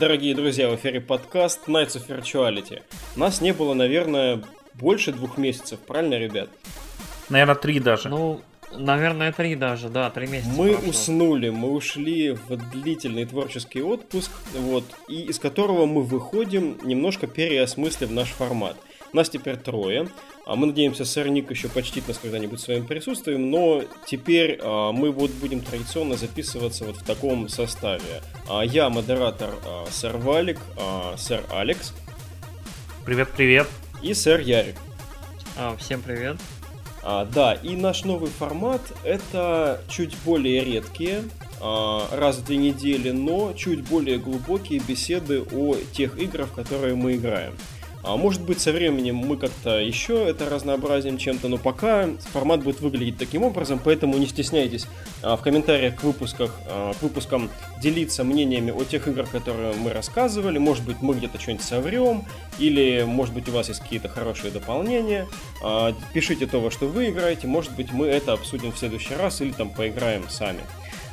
Дорогие друзья, в эфире подкаст Nights of Virtuality. Нас не было, наверное, больше двух месяцев, правильно, ребят? Наверное, три даже. Ну, наверное, три даже, да, три месяца. Мы прошло. уснули, мы ушли в длительный творческий отпуск, вот, и из которого мы выходим, немножко переосмыслив наш формат. Нас теперь трое. А мы надеемся, сэр Ник еще почтит нас когда-нибудь своим присутствием, но теперь а, мы вот будем традиционно записываться вот в таком составе. А, я модератор сэр Валик, сэр Алекс Привет-привет. и сэр Ярик. Всем привет. А, да, и наш новый формат это чуть более редкие, а, раз в две недели, но чуть более глубокие беседы о тех играх, в которые мы играем. А может быть, со временем мы как-то еще это разнообразим чем-то, но пока формат будет выглядеть таким образом, поэтому не стесняйтесь а, в комментариях к, выпусках, а, к выпускам делиться мнениями о тех играх, которые мы рассказывали. Может быть, мы где-то что-нибудь соврем, или, может быть, у вас есть какие-то хорошие дополнения. А, Пишите то, во что вы играете, может быть, мы это обсудим в следующий раз, или там поиграем сами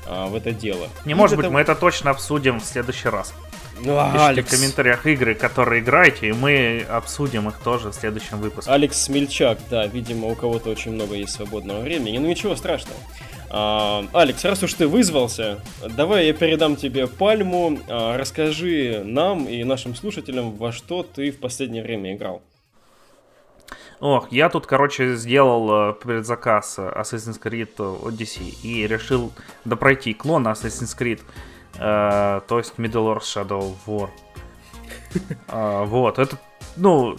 в это дело. Не И может для быть, того- мы это точно обсудим в следующий раз. Ну, а, Пишите Алекс. в комментариях игры, которые играете, и мы обсудим их тоже в следующем выпуске. Алекс Смельчак, да, видимо, у кого-то очень много есть свободного времени. Ну ничего страшного. А, Алекс, раз уж ты вызвался, давай я передам тебе пальму. А, расскажи нам и нашим слушателям, во что ты в последнее время играл. Ох, я тут, короче, сделал э, предзаказ Assassin's Creed Odyssey и решил допройти клон Assassin's Creed, э, то есть Middle-earth Shadow of War. А, Вот, это, ну,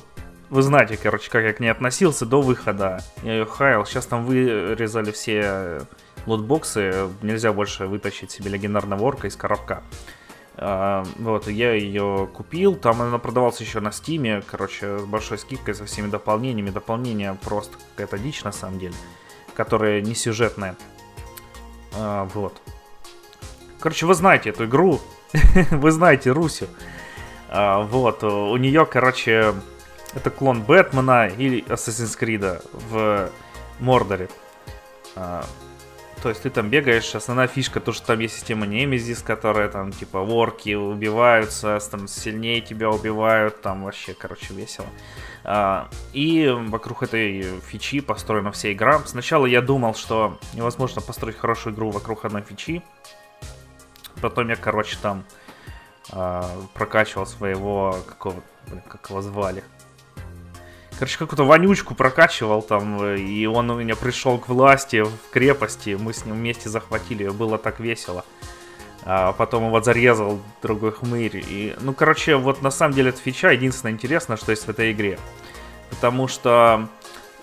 вы знаете, короче, как я к ней относился до выхода. Я ее хаял, сейчас там вырезали все э, лутбоксы, нельзя больше вытащить себе легендарного орка из коробка. А, Вот, я ее купил, там она продавалась еще на стиме, короче, с большой скидкой, со всеми дополнениями. Дополнение просто какая-то дичь на самом деле, которая не сюжетная. Вот. Короче, вы знаете эту игру, вы знаете Русю. А, Вот, у нее, короче, это клон Бэтмена или Assassin's Creed в Мордоре. А, то есть ты там бегаешь, основная фишка, то, что там есть система Немезис, которая там, типа, ворки убиваются, там сильнее тебя убивают, там вообще, короче, весело. А, и вокруг этой фичи построена вся игра. Сначала я думал, что невозможно построить хорошую игру вокруг одной фичи. Потом я, короче, там а, прокачивал своего, какого, блин, как его звали, Короче, какую-то вонючку прокачивал там, э, и он у меня пришел к власти в крепости, мы с ним вместе захватили было так весело. А потом его зарезал другой хмырь. И, ну, короче, вот на самом деле эта фича единственное интересное, что есть в этой игре. Потому что э,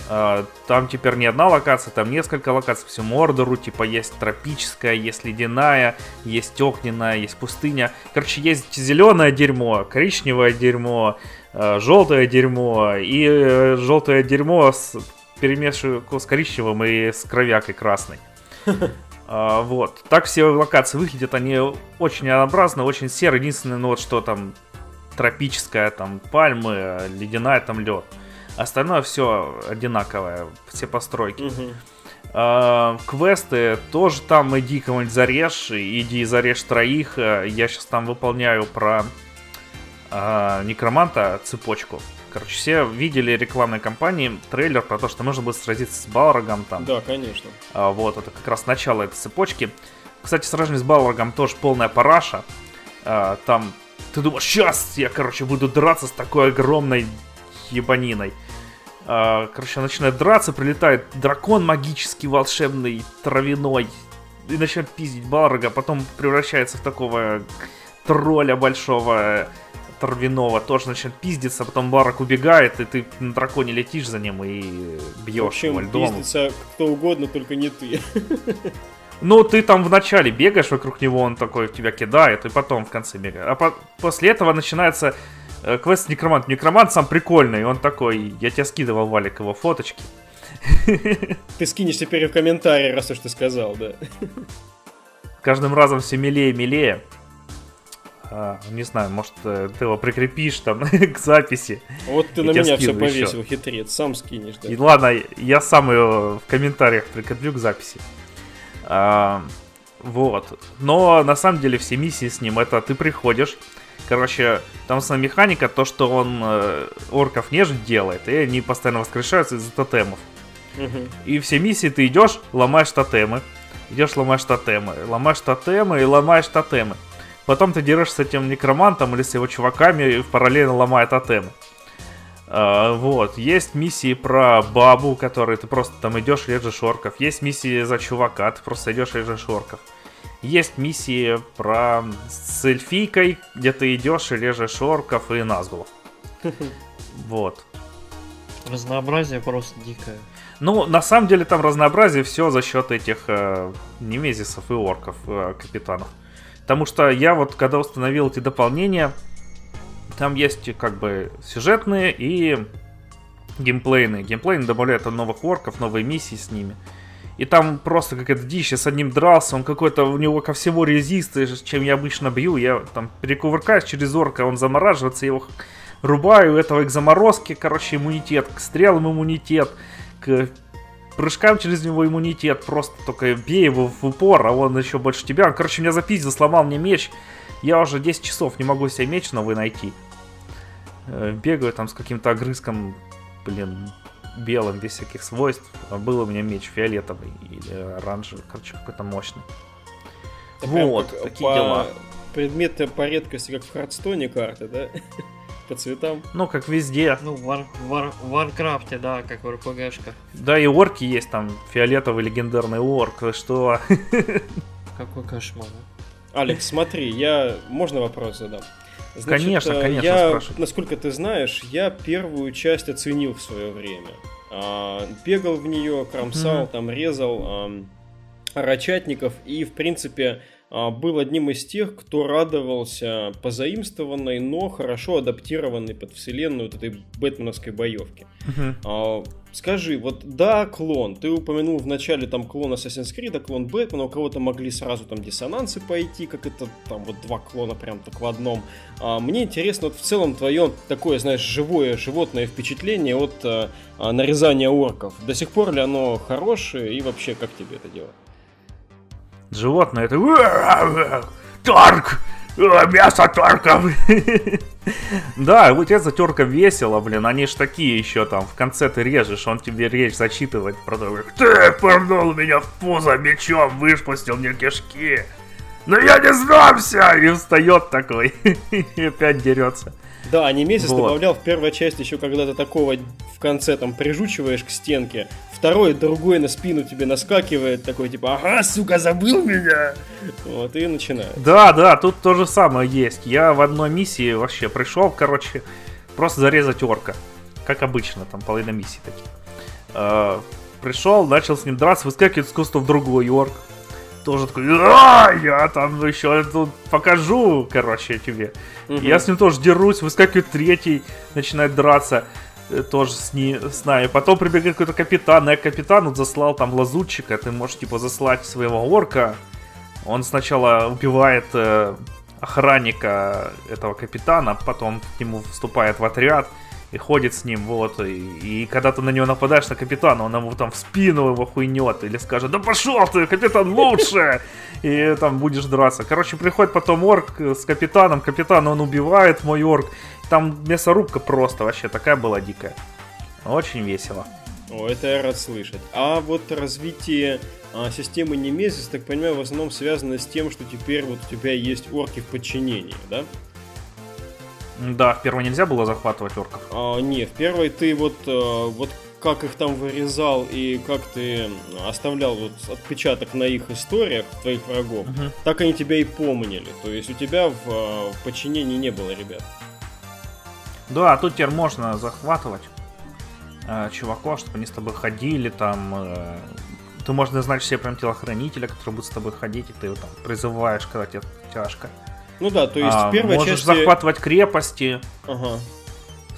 там теперь не одна локация, там несколько локаций по всему Мордору. Типа есть тропическая, есть ледяная, есть огненная, есть пустыня. Короче, есть зеленое дерьмо, коричневое дерьмо, желтое дерьмо и э, желтое дерьмо с перемешиваю с коричневым и с кровякой красной. А, вот. Так все локации выглядят, они очень однообразны, очень серые. Единственное, ну вот что там тропическая, там пальмы, ледяная, там лед. Остальное все одинаковое, все постройки. А, квесты тоже там иди кого-нибудь зарежь, иди зарежь троих. Э, Я сейчас там выполняю про а, некроманта цепочку. Короче, все видели рекламной кампании трейлер про то, что нужно будет сразиться с Балрогом там. Да, конечно. А, вот, это как раз начало этой цепочки. Кстати, сражение с Балрогом тоже полная параша. Там ты думаешь, сейчас я, короче, буду драться с такой огромной ебаниной. А, короче, начинает драться, прилетает дракон магический, волшебный, травяной. И начинает пиздить Балрога, потом превращается в такого тролля большого, травяного, тоже начинает пиздиться, потом Барак убегает, и ты на драконе летишь за ним и В бьешь его общем, льдом. пиздится кто угодно, только не ты. Ну, ты там вначале бегаешь вокруг него, он такой тебя кидает, и потом в конце бегаешь. А по- после этого начинается квест Некромант. Некромант сам прикольный, он такой, я тебе скидывал, Валик, его фоточки. Ты скинешь теперь в комментарии, раз уж ты сказал, да. Каждым разом все милее и милее. А, не знаю, может, э, ты его прикрепишь там к записи. Вот ты на меня все скину еще. повесил, хитрец. Сам скинешь, да. И ладно, я сам ее в комментариях прикреплю к записи. А, вот. Но на самом деле все миссии с ним это ты приходишь, Короче, там основная механика, то, что он э, орков нежить делает, и они постоянно воскрешаются из-за тотемов. И все миссии ты идешь, ломаешь тотемы. Идешь, ломаешь тотемы. Ломаешь тотемы и ломаешь тотемы. Потом ты дерешься с этим некромантом или с его чуваками, и параллельно ломая тотемы. А, вот. Есть миссии про бабу, которые ты просто там идешь, режешь орков. Есть миссии за чувака, ты просто идешь, режешь орков. Есть миссии про с эльфийкой, где ты идешь и режешь орков и назгулов. Вот. Разнообразие просто дикое. Ну, на самом деле там разнообразие все за счет этих э, немезисов и орков, э, капитанов. Потому что я вот, когда установил эти дополнения, там есть как бы сюжетные и геймплейные. Геймплейные добавляют новых орков, новые миссии с ними. И там просто какая-то дичь, я с одним дрался, он какой-то, у него ко всему резист, и чем я обычно бью, я там перекувыркаюсь через орка, он замораживается, я его рубаю, у этого к заморозке, короче, иммунитет, к стрелам иммунитет, к прыжкам через него иммунитет, просто только бей его в упор, а он еще больше тебя. Он, короче, меня запиздил, сломал мне меч. Я уже 10 часов не могу себе меч новый найти. Э, Бегаю там с каким-то огрызком, блин, белым, без всяких свойств. А был у меня меч фиолетовый или оранжевый, короче, какой-то мощный. Это прям Вот, как такие по- дела. Предметы по редкости, как в Hearthstone е карты, да? По цветам. Ну, как везде. Ну, в, Вар- Вар- Варкрафте, да, как в РПГшках. Да и орки есть там, фиолетовый легендарный орк, вы что? Какой кошмар. а? Алекс, смотри, я... Можно вопрос задам? Конечно, э, конечно, я, спрашивай. насколько ты знаешь, я первую часть оценил в свое время. А, бегал в нее, кромсал, Мгм. там резал рачатников и, в принципе, а, был одним из тех, кто радовался позаимствованной, но хорошо адаптированной под вселенную вот этой бэтменовской боевки. Мгм. А, скажи, вот да, клон. Ты упомянул в начале там клон Assassin's Creed, клон Бэтмена, у кого-то могли сразу там диссонансы пойти, как это там вот два клона прям так в одном. А, мне интересно вот в целом твое такое, знаешь, живое, животное впечатление от а, а, нарезания орков. До сих пор ли оно хорошее и вообще как тебе это дело? Животное это... Торг! Э, Мясо торков! Да, вот это терка весело, блин. Они ж такие еще там. В конце ты режешь, он тебе речь зачитывает про то, как ты пырнул меня в пузо мечом, выпустил мне кишки. Но я не сдамся! И встает такой. И опять дерется. Да, Немезис Вот. добавлял в первой части еще когда ты такого в конце там прижучиваешь к стенке, второй, другой на спину тебе наскакивает, такой типа, ага, сука, забыл меня! Вот, и начинает. Да, да, тут то же самое есть. Я в одной миссии вообще пришел, короче, просто зарезать орка. Как обычно, там половина миссий таких. Э, пришел, начал с ним драться, выскакивает с кустов другой орк. Тоже такой, а, я там еще тут покажу, короче, тебе. Мгм. Я с ним тоже дерусь, выскакивает третий, начинает драться э, тоже с, ни, с нами. Потом прибегает какой-то капитан, я капитану заслал там лазутчика, ты можешь типа заслать своего орка. Он сначала убивает э, охранника этого капитана, потом к нему вступает в отряд и ходит с ним, вот, и, и когда ты на него нападаешь, на капитана, он ему там в спину его хуйнет, или скажет, да пошел ты, капитан лучше, и там будешь драться. Короче, приходит потом орк с капитаном, капитан он убивает мой орк, там мясорубка просто вообще такая была дикая. Очень весело. О, это я рад слышать. А вот развитие а, системы Немезис, так понимаю, в основном связано с тем, что теперь вот у тебя есть орки в подчинении, да? Да, в первой нельзя было захватывать орков. А, не, в первой ты вот, э, вот как их там вырезал и как ты оставлял вот отпечаток на их историях твоих врагов, Мгм. так они тебя и помнили. То есть у тебя в, э, в подчинении не было ребят. Да, тут теперь можно захватывать э, чуваков, чтобы они с тобой ходили, там... э, ты можно знать себе прям телохранителя, который будет с тобой ходить, и ты его там призываешь, когда тебе тяжко. Ну да, то есть А, в первой можешь части... захватывать крепости, Ага.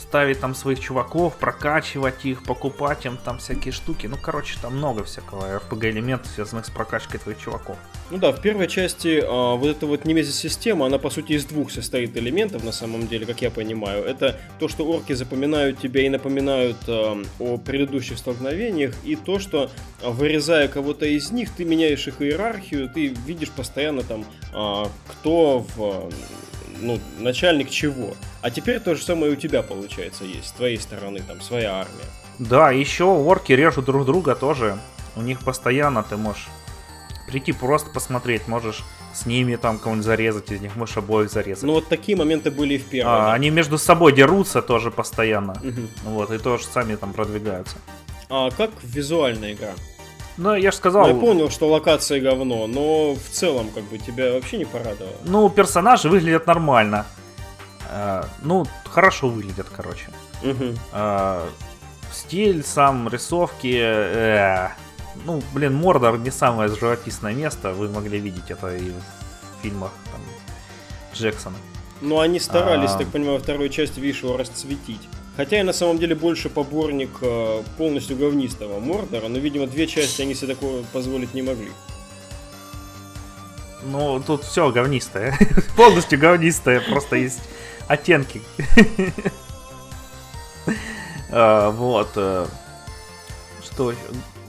Ставить там своих чуваков, прокачивать их, покупать им там всякие штуки. Ну, короче, там много всякого RPG элементов, связанных с прокачкой твоих чуваков. Ну да, в первой части а, вот эта вот немезис-система, она по сути из двух состоит элементов на самом деле, как я понимаю. Это то, что орки запоминают тебя и напоминают а, о предыдущих столкновениях, и то, что а, вырезая кого-то из них, ты меняешь их иерархию, ты видишь постоянно там, а, кто в, ну, начальник чего. А теперь то же самое у тебя, получается, есть. С твоей стороны, там, своя армия. Да, еще орки режут друг друга тоже. У них постоянно ты можешь прийти просто посмотреть, можешь с ними там кого-нибудь зарезать, из них можешь обоих зарезать. Ну вот такие моменты были и в первом. А, да. Они между собой дерутся тоже постоянно. Мгм. Вот, и тоже сами там продвигаются. А как визуальная игра? Ну, я же Ну, сказал, я понял, что локация говно, но в целом, как бы, тебя вообще не порадовало. ну, персонажи выглядят нормально. Э, ну, хорошо выглядят, короче. Мгм. Э, стиль, сам рисовки. э, ну, блин, Мордор не самое живописное место. Вы могли видеть это и в фильмах там, Джексона. Ну, они старались, А. так понимаю, вторую часть Вишего расцветить. Хотя я на самом деле больше поборник э, полностью говнистого Мордора, но, видимо, две части они себе такое позволить не могли. Ну, тут все говнистое. Полностью говнистое, просто есть оттенки. А, Вот. э, Что?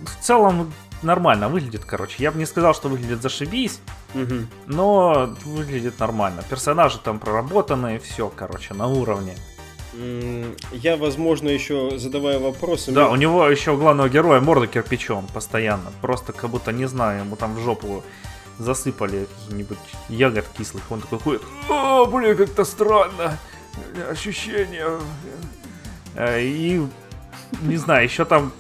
В целом нормально выглядит, короче. Я бы не сказал, что выглядит зашибись, но выглядит нормально. Персонажи там проработанные, все, короче, на уровне. Я, возможно, еще задавая вопросы... Да, мне- у него еще у главного героя морда кирпичом постоянно. Просто как будто, не знаю, ему там в жопу засыпали какие-нибудь ягод кислых. Он такой ходит, о, блин, как-то странно. Ощущение. Э, И, не знаю, еще там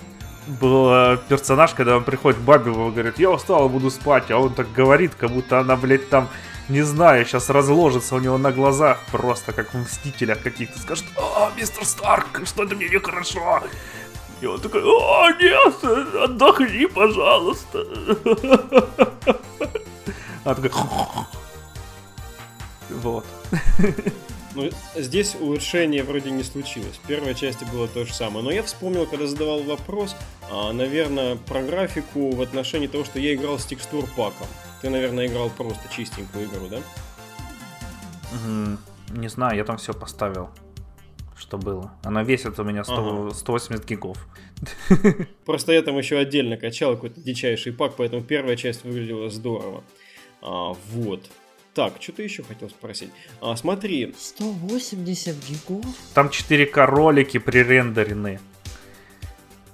был э, персонаж, когда он приходит к бабе, он говорит, я устал, буду спать, а он так говорит, как будто она, блядь, там, не знаю, сейчас разложится у него на глазах, просто как в Мстителях каких-то, скажет, а, мистер Старк, что-то мне нехорошо. И он такой, о, нет, отдохни, пожалуйста. Она такая, вот. Ну, здесь улучшения вроде не случилось. В первой части было то же самое. Но я вспомнил, когда задавал вопрос, а, наверное, про графику в отношении того, что я играл с текстур паком. Ты, наверное, играл просто чистенькую игру, да? Не знаю, я там все поставил, что было. Она весит у меня 100 Ага. 180 гигов. Просто я там еще отдельно качал какой-то дичайший пак, поэтому первая часть выглядела здорово. А, вот. Так, что ты еще хотел спросить? А, смотри, 180 гигов? Там 4К ролики пререндерены.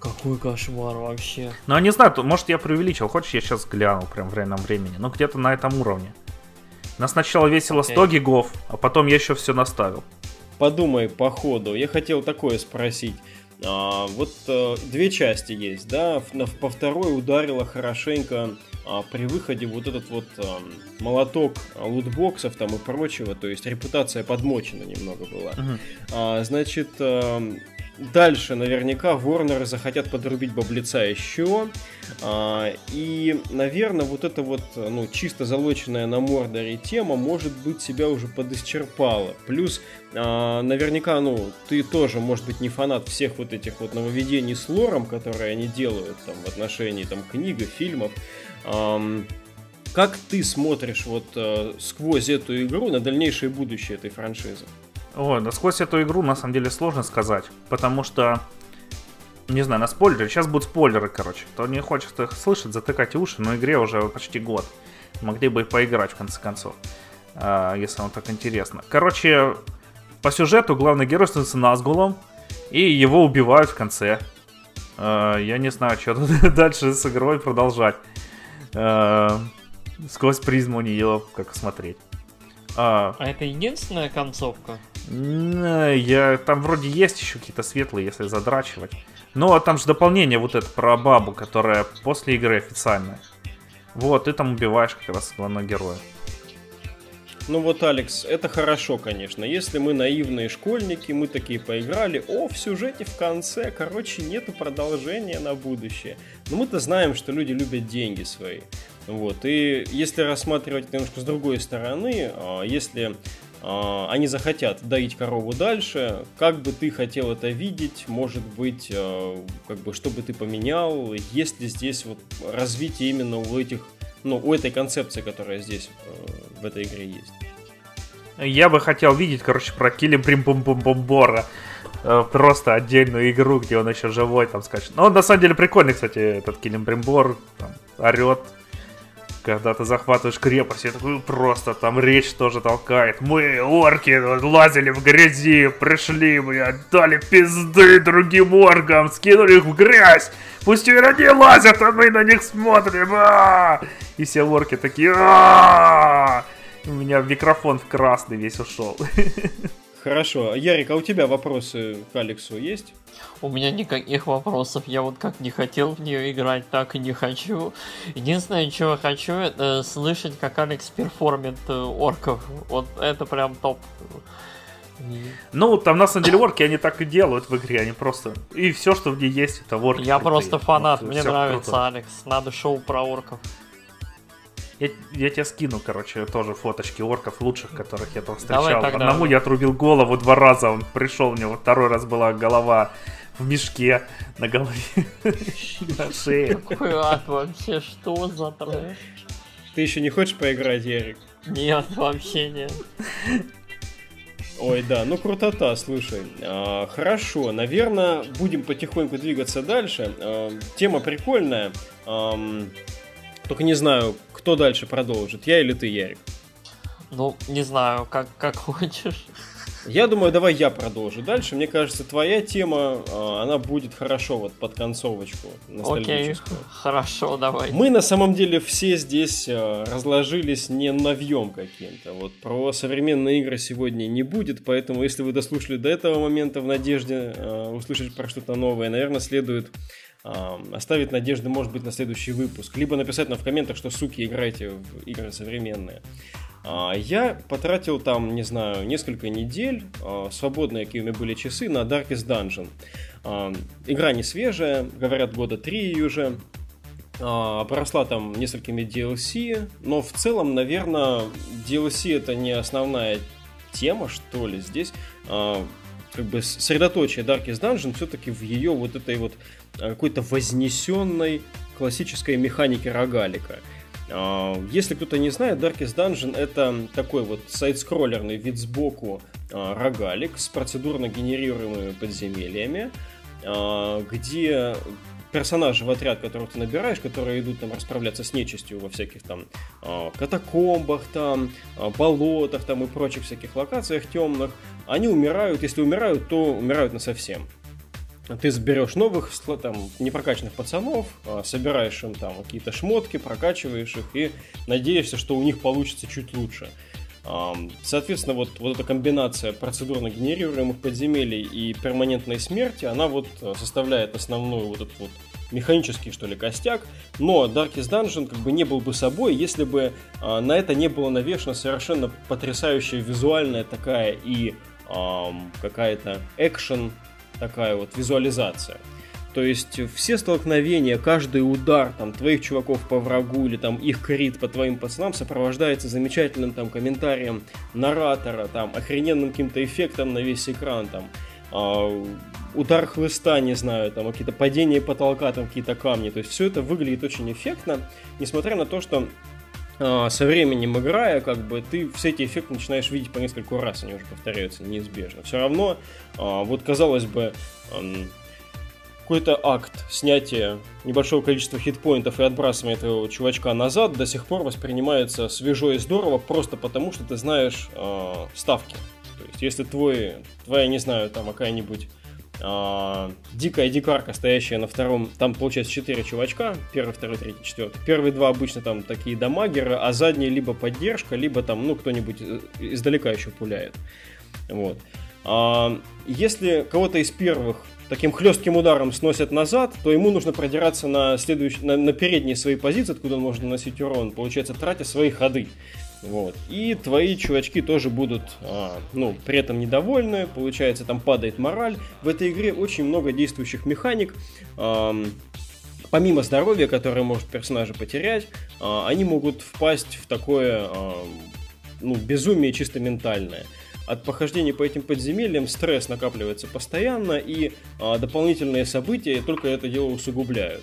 Какой кошмар вообще. Ну, я не знаю, может я преувеличил. Хочешь, я сейчас гляну прям в реальном времени. Ну, где-то на этом уровне. Нас сначала весило 100 Окей. гигов, а потом я еще все наставил. подумай по ходу. Я хотел такое спросить. А, вот э, две части есть, да? В- на- по второй ударила хорошенько а, при выходе вот этот вот ам, молоток а, лутбоксов там и прочего, то есть репутация подмочена немного была. Мгм. А, значит, ам, дальше наверняка Ворнеры захотят подрубить баблица еще. А, и, наверное, вот эта вот, ну, чисто залоченная на Мордоре тема, может быть, себя уже подисчерпала. Плюс, а, наверняка, ну, ты тоже, может быть, не фанат всех вот этих вот нововведений с лором, которые они делают там в отношении там книг и фильмов. Как ты смотришь вот э, сквозь эту игру на дальнейшее будущее этой франшизы? Ой, да сквозь эту игру на самом деле сложно сказать, потому что, не знаю, на спойлеры, сейчас будут спойлеры, короче. Кто не хочет их слышать, затыкайте уши, но игре уже почти год. Могли бы и поиграть в конце концов, а, если вам так интересно. Короче, по сюжету главный герой становится Назгулом, и его убивают в конце. А, Я не знаю, что тут дальше с игрой продолжать. А, Сквозь призму нее как смотреть. А, А это единственная концовка? Я, там вроде есть еще какие-то светлые, если задрачивать. Но там же дополнение вот это про бабу, которая после игры официальная. Вот, ты там убиваешь как раз главного героя. Ну вот, Алекс, это хорошо, конечно. Если мы наивные школьники, мы такие поиграли, о, в сюжете в конце, короче, нету продолжения на будущее. Но мы-то знаем, что люди любят деньги свои. Вот, и если рассматривать немножко с другой стороны, а, если а, они захотят доить корову дальше, как бы ты хотел это видеть, может быть, а, как бы, что бы ты поменял, есть ли здесь вот развитие именно у этих, ну, у этой концепции, которая здесь э, в этой игре есть. Я бы хотел видеть, короче, про Килли Брим Бум Бум Бомбора. Э, Просто отдельную игру, где он еще живой там скачет. Но он на самом деле прикольный, кстати, этот Килим Бримбор. Там, орет. Когда ты захватываешь крепость, такой просто там речь тоже толкает. Мы, орки, лазили в грязи, пришли, блядь, дали пизды другим оркам, скинули их в грязь. Пусть они лазят, а мы на них смотрим. А! И все орки такие... У меня микрофон в красный весь ушел. Хорошо. Ярик, а у тебя вопросы к Алексу есть? У меня никаких вопросов. Я вот как не хотел в нее играть, так и не хочу. Единственное, чего я хочу, это слышать, как Алекс perform ит э, орков. Вот это прям топ. Ну, там на самом деле орки они так и делают в игре, они просто... И все, что в ней есть, это орки. Я крутые. просто фанат, Вот, мне нравится круто. Алекс. Надо шоу про орков. Я, я тебе скину, короче, тоже фоточки орков лучших, которых я там Давай встречал. тогда. Одному я отрубил голову два раза, он пришел, у него второй раз была голова в мешке на голове, на шее. Какой ад вообще, что за трэш? Ты еще не хочешь поиграть, Ярик? Нет, вообще нет. Ой, да, ну крутота, слушай. А, хорошо, наверное, будем потихоньку двигаться дальше. А, тема прикольная. Ам, только не знаю, кто дальше продолжит, я или ты, Ярик. Ну, не знаю, как, как хочешь. Я думаю, давай я продолжу дальше. Мне кажется, твоя тема, а, она будет хорошо вот под концовочку Окей, хорошо, давай. Мы на самом деле все здесь э, разложились не навьем каким-то. Вот про современные игры сегодня не будет, поэтому если вы дослушали до этого момента в надежде э, услышать про что-то новое, наверное, следует оставить надежды, может быть, на следующий выпуск. Либо написать нам в комментах, что, суки, играйте в игры современные. А, Я потратил там, не знаю, несколько недель, а, свободные какими были часы, на Darkest Dungeon. А, Игра не свежая, говорят, года три уже. А, Обросла там несколькими DLC, но в целом, наверное, DLC это не основная тема, что ли, здесь. Как бы средоточие Darkest Dungeon все-таки в ее вот этой вот какой-то вознесенной классической механике рогалика. А, Если кто-то не знает, Darkest Dungeon это такой вот сайт-скроллерный вид сбоку а, рогалик с процедурно генерируемыми подземельями, а, где персонажи в отряд, которых ты набираешь, которые идут там расправляться с нечистью во всяких там катакомбах, там, болотах там и прочих всяких локациях темных, они умирают, если умирают, то умирают на совсем. Ты заберешь новых, там, непрокачанных пацанов, а, собираешь им там какие-то шмотки, прокачиваешь их и надеешься, что у них получится чуть лучше. Соответственно, вот, вот эта комбинация процедурно генерируемых подземелий и перманентной смерти, она вот э, составляет основную вот этот вот механический, что ли, костяк. Но Darkest Dungeon как бы не был бы собой, если бы а, на это не было навешена совершенно потрясающая визуальная такая и какая-то экшен такая вот визуализация. То есть все столкновения, каждый удар там твоих чуваков по врагу или там их крит по твоим пацанам сопровождается замечательным там комментарием наратора, там охрененным каким-то эффектом на весь экран, там а, удар хлыста, не знаю, там какие-то падения потолка, там какие-то камни. То есть все это выглядит очень эффектно, несмотря на то, что а, со временем играя, как бы ты все эти эффекты начинаешь видеть по нескольку раз, они уже повторяются неизбежно. Все равно, а, вот казалось бы, какой-то акт снятия небольшого количества хитпоинтов и отбрасывания этого чувачка назад до сих пор воспринимается свежо и здорово просто потому, что ты знаешь а, ставки. То есть, если твой, твоя, не знаю, там какая-нибудь а, дикая дикарка, стоящая на втором, там получается 4 чувачка, первый, второй, третий, четвертый. Первые два обычно там такие дамагеры, а задние либо поддержка, либо там, ну, кто-нибудь э, издалека еще пуляет. Вот. А, если кого-то из первых таким хлестким ударом сносят назад, то ему нужно продираться на, следующий, на, на передние свои позиции, откуда он может наносить урон, получается, тратя свои ходы. Вот. И твои чувачки тоже будут, а, ну, при этом недовольны, получается, там падает мораль. В этой игре очень много действующих механик. Ам, помимо здоровья, которое может персонажа потерять, а, они могут впасть в такое, ам, ну, безумие чисто ментальное. От похождения по этим подземельям стресс накапливается постоянно, и а, дополнительные события только это дело усугубляют.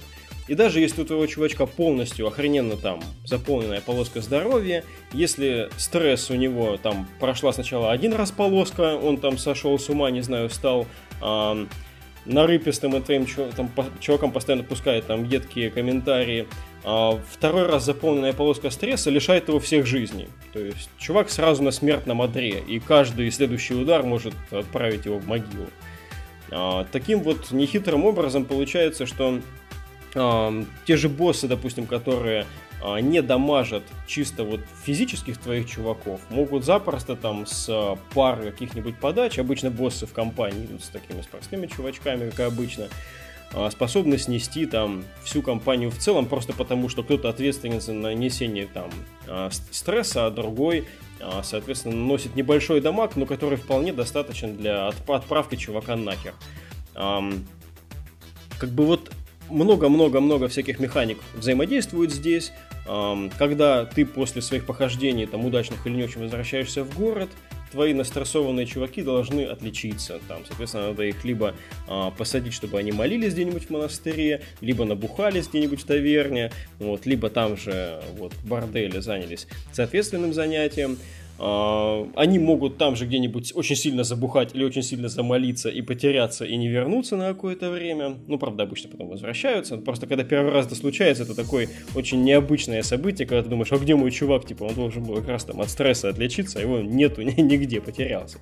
И даже если у твоего чувачка полностью охрененно там заполненная полоска здоровья, если стресс у него там прошла сначала один раз полоска, он там сошел с ума, не знаю, стал ам, нарыпистым и твоим там, чувакам постоянно пускает там едкие комментарии, а второй раз заполненная полоска стресса лишает его всех жизней. То есть чувак сразу на смертном одре, и каждый следующий удар может отправить его в могилу. А, таким вот нехитрым образом получается, что а, те же боссы, допустим, которые а, не дамажат чисто вот физических твоих чуваков, могут запросто там с пары каких-нибудь подач, обычно боссы в компании идут с такими с простыми чувачками, как обычно, способны снести там всю компанию в целом, просто потому что кто-то ответственен за нанесение там стресса, а другой, соответственно, наносит небольшой дамаг, но который вполне достаточен для отправки чувака нахер. Как бы вот много-много-много всяких механик взаимодействуют здесь. Когда ты после своих похождений, там, удачных или не очень, возвращаешься в город, твои настрессованные чуваки должны отличиться. Там, соответственно, надо их либо а, посадить, чтобы они молились где-нибудь в монастыре, либо набухались где-нибудь в таверне, вот, либо там же вот, в борделе занялись соответственным занятием. А, они могут там же где-нибудь очень сильно забухать или очень сильно замолиться и потеряться и не вернуться на какое-то время. Ну, правда, обычно потом возвращаются. Просто когда первый раз это случается, это такое очень необычное событие, когда ты думаешь, а где мой чувак? Типа, он должен был как раз там от стресса отличиться, а его нету нигде, потерялся.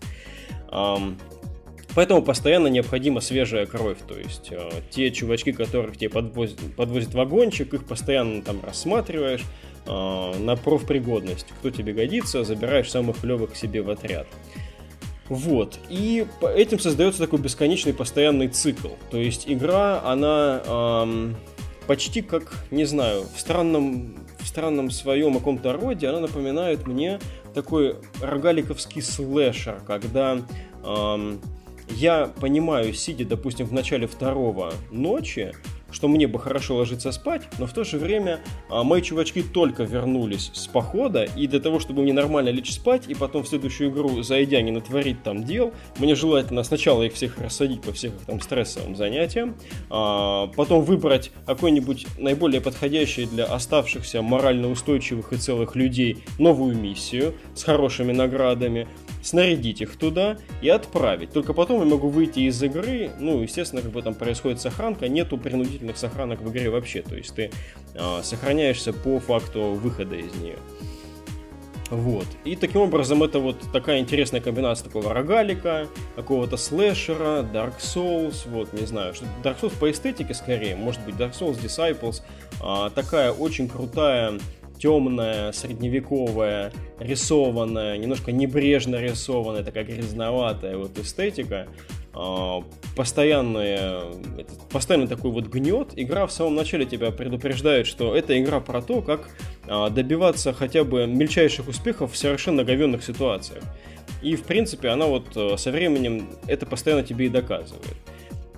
Поэтому постоянно необходима свежая кровь. То есть э, те чувачки, которых тебе подвозят, подвозят вагончик, их постоянно там рассматриваешь на профпригодность. Кто тебе годится, забираешь самых клевых к себе в отряд. Вот. И этим создается такой бесконечный постоянный цикл. То есть игра, она эм, почти как, не знаю, в странном, в странном своем каком-то роде, она напоминает мне такой рогаликовский слэшер, когда эм, я понимаю, сидя, допустим, в начале второго ночи, что мне бы хорошо ложиться спать, но в то же время а, мои чувачки только вернулись с похода, и для того, чтобы мне нормально лечь спать, и потом в следующую игру, зайдя, не натворить там дел, мне желательно сначала их всех рассадить по всех их там стрессовым занятиям, а, потом выбрать какой-нибудь наиболее подходящий для оставшихся морально устойчивых и целых людей новую миссию с хорошими наградами, снарядить их туда и отправить. Только потом я могу выйти из игры, ну, естественно, как бы там происходит сохранка, нету принудительных сохранок в игре вообще, то есть ты э, сохраняешься по факту выхода из нее. Вот. И таким образом это вот такая интересная комбинация такого рогалика, какого-то слэшера, Dark Souls, вот, не знаю, что Dark Souls по эстетике скорее, может быть Dark Souls, Disciples, а, такая очень крутая темная, средневековая, рисованная, немножко небрежно рисованная, такая грязноватая вот эстетика, а, постоянная, постоянно такой вот гнет. Игра в самом начале тебя предупреждает, что это игра про то, как а, добиваться хотя бы мельчайших успехов в совершенно говенных ситуациях. И, в принципе, она вот э, со временем это постоянно тебе и доказывает.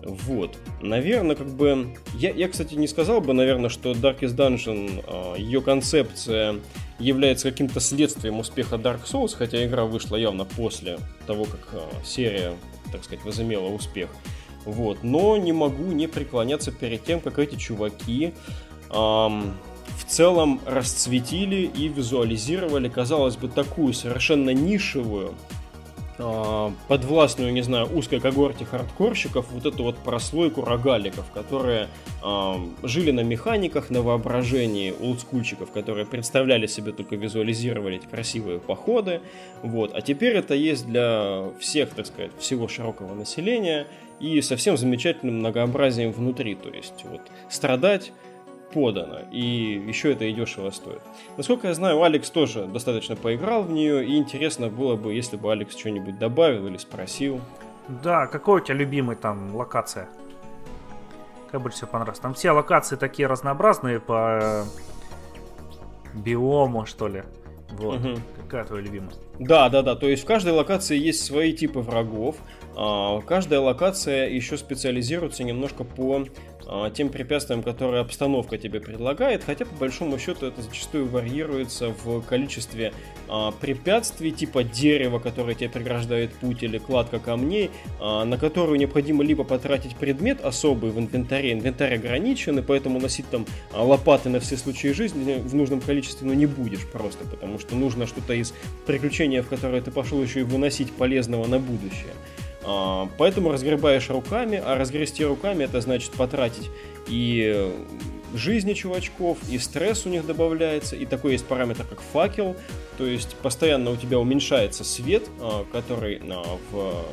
Вот. Наверное, как бы... Я, я, кстати, не сказал бы, наверное, что Darkest Dungeon, а, ее концепция является каким-то следствием успеха Dark Souls, хотя игра вышла явно после того, как а, серия, так сказать, возымела успех. Вот. Но не могу не преклоняться перед тем, как эти чуваки эм, в целом расцветили и визуализировали, казалось бы, такую совершенно нишевую подвластную, не знаю, узкой когорте хардкорщиков вот эту вот прослойку рогаликов, которые э, жили на механиках, на воображении олдскульчиков, которые представляли себе только визуализировали эти красивые походы, вот, а теперь это есть для всех, так сказать, всего широкого населения и совсем замечательным многообразием внутри, то есть вот страдать подано, и еще это и дешево стоит. Насколько я знаю, Алекс тоже достаточно поиграл в нее, и интересно было бы, если бы Алекс что-нибудь добавил или спросил. Да, какой у тебя любимый там локация? Как больше всего понравилось? Там все локации такие разнообразные по биому, что ли. Вот. Угу. Какая твоя любимая? Да, да, да. То есть в каждой локации есть свои типы врагов. А, каждая локация еще специализируется немножко по тем препятствиям, которые обстановка тебе предлагает, хотя по большому счету это зачастую варьируется в количестве а, препятствий, типа дерева, которое тебе преграждает путь, или кладка камней, а, на которую необходимо либо потратить предмет особый в инвентаре, инвентарь ограничен, и поэтому носить там а, лопаты на все случаи жизни в нужном количестве ну, не будешь просто, потому что нужно что-то из приключения, в которое ты пошел еще и выносить полезного на будущее. А, поэтому разгребаешь руками, а разгрести руками это значит потратить и жизни чувачков, и стресс у них добавляется, и такой есть параметр, как факел, то есть постоянно у тебя уменьшается свет, а, который а, в,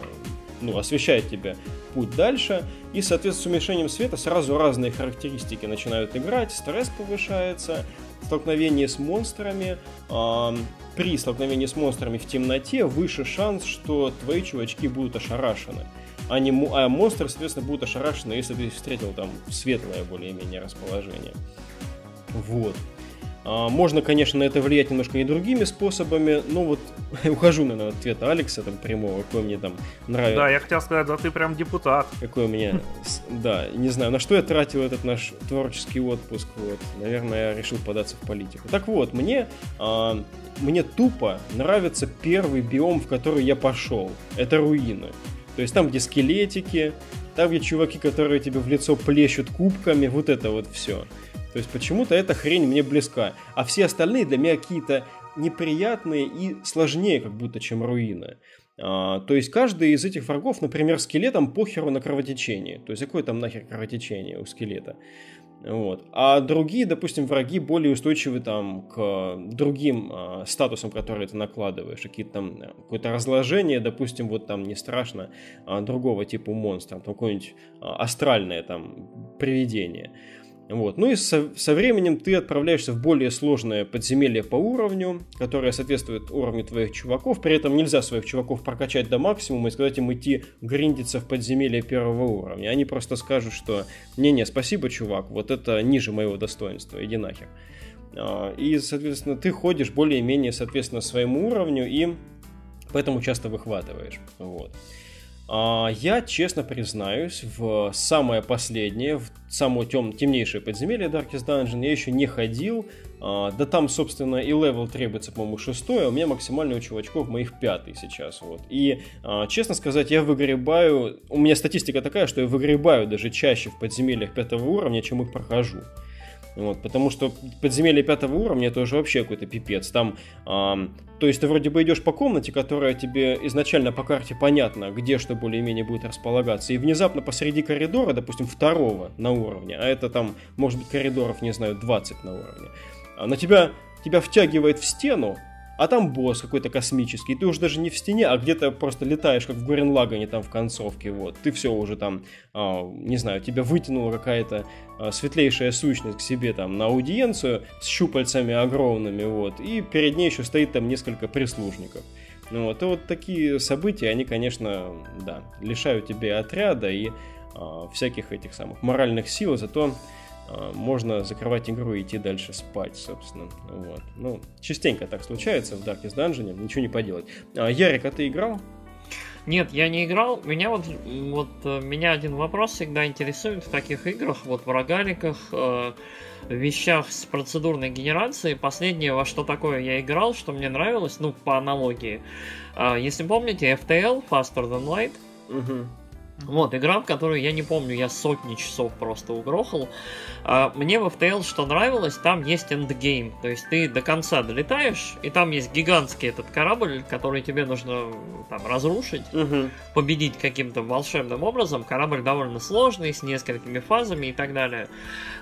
ну, освещает тебе путь дальше, и, соответственно, с уменьшением света сразу разные характеристики начинают играть, стресс повышается, столкновение с монстрами, э, при столкновении с монстрами в темноте выше шанс, что твои чувачки будут ошарашены. А, не, а монстры, соответственно, будут ошарашены, если ты встретил там светлое более-менее расположение. Вот. А, можно, конечно, на это влиять немножко и другими способами, но вот ухожу на ответ Алекса там прямого, какой мне там нравится. Да, я хотел сказать, да ты прям депутат. Какой у меня, да, не знаю, на что я тратил этот наш творческий отпуск, вот, наверное, я решил податься в политику. Так вот, мне, а, мне тупо нравится первый биом, в который я пошел, это руины. То есть там, где скелетики, там, где чуваки, которые тебе в лицо плещут кубками, вот это вот все. То есть почему-то эта хрень мне близка. А все остальные для меня какие-то неприятные и сложнее как будто, чем руины. А, то есть каждый из этих врагов, например, скелетом похеру на кровотечение. То есть какое там нахер кровотечение у скелета? Вот. А другие, допустим, враги более устойчивы там к другим э, статусам, которые ты накладываешь. Какие-то там э, какое-то разложение, допустим, вот там не страшно а другого типа монстра, там какое-нибудь а, астральное там привидение. Вот. Ну и со, со временем ты отправляешься в более сложное подземелье по уровню, которое соответствует уровню твоих чуваков. При этом нельзя своих чуваков прокачать до максимума и сказать им идти гриндиться в подземелье первого уровня. Они просто скажут, что не-не, спасибо, чувак, вот это ниже моего достоинства, иди нахер. А, и, соответственно, ты ходишь более-менее, соответственно, своему уровню и поэтому часто выхватываешь. Вот. А, я, честно признаюсь, в самое последнее, в самое тем, темнейшее подземелье Darkest Dungeon я еще не ходил. А, да там, собственно, и level требуется, по-моему, шестой, а у меня максимальный у чувачков моих пятый сейчас. Вот. И, а, честно сказать, я выгребаю... У меня статистика такая, что я выгребаю даже чаще в подземельях пятого уровня, чем их прохожу. Вот, потому что подземелье пятого уровня это уже вообще какой-то пипец. Там, эм, то есть ты вроде бы идешь по комнате, которая тебе изначально по карте понятно, где что более-менее будет располагаться, и внезапно посреди коридора, допустим, второго на уровне, а это там, может быть, коридоров, не знаю, 20 на уровне, а на тебя, тебя втягивает в стену, а там босс какой-то космический, ты уже даже не в стене, а где-то просто летаешь, как в Гуренлагане там в концовке, вот, ты все уже там, а, не знаю, тебя вытянула какая-то а, светлейшая сущность к себе там на аудиенцию с щупальцами огромными, вот, и перед ней еще стоит там несколько прислужников. Ну вот, и вот такие события, они, конечно, да, лишают тебя отряда и а, всяких этих самых моральных сил, зато можно закрывать игру и идти дальше спать, собственно. Вот. Ну, частенько так случается в Darkest Dungeon, ничего не поделать. А, Ярик, а ты играл? Нет, я не играл. Меня вот, вот э, меня один вопрос всегда интересует в таких играх, вот в рогаликах, э, вещах с процедурной генерацией. Последнее, во что такое я играл, что мне нравилось, ну, по аналогии. Э, если помните, FTL, Faster Than Light, угу. Вот, игра, в которую я не помню, я сотни часов просто угрохал. А, мне в FTL что нравилось, там есть эндгейм. То есть ты до конца долетаешь, и там есть гигантский этот корабль, который тебе нужно там разрушить, угу. победить каким-то волшебным образом. Корабль довольно сложный, с несколькими фазами и так далее.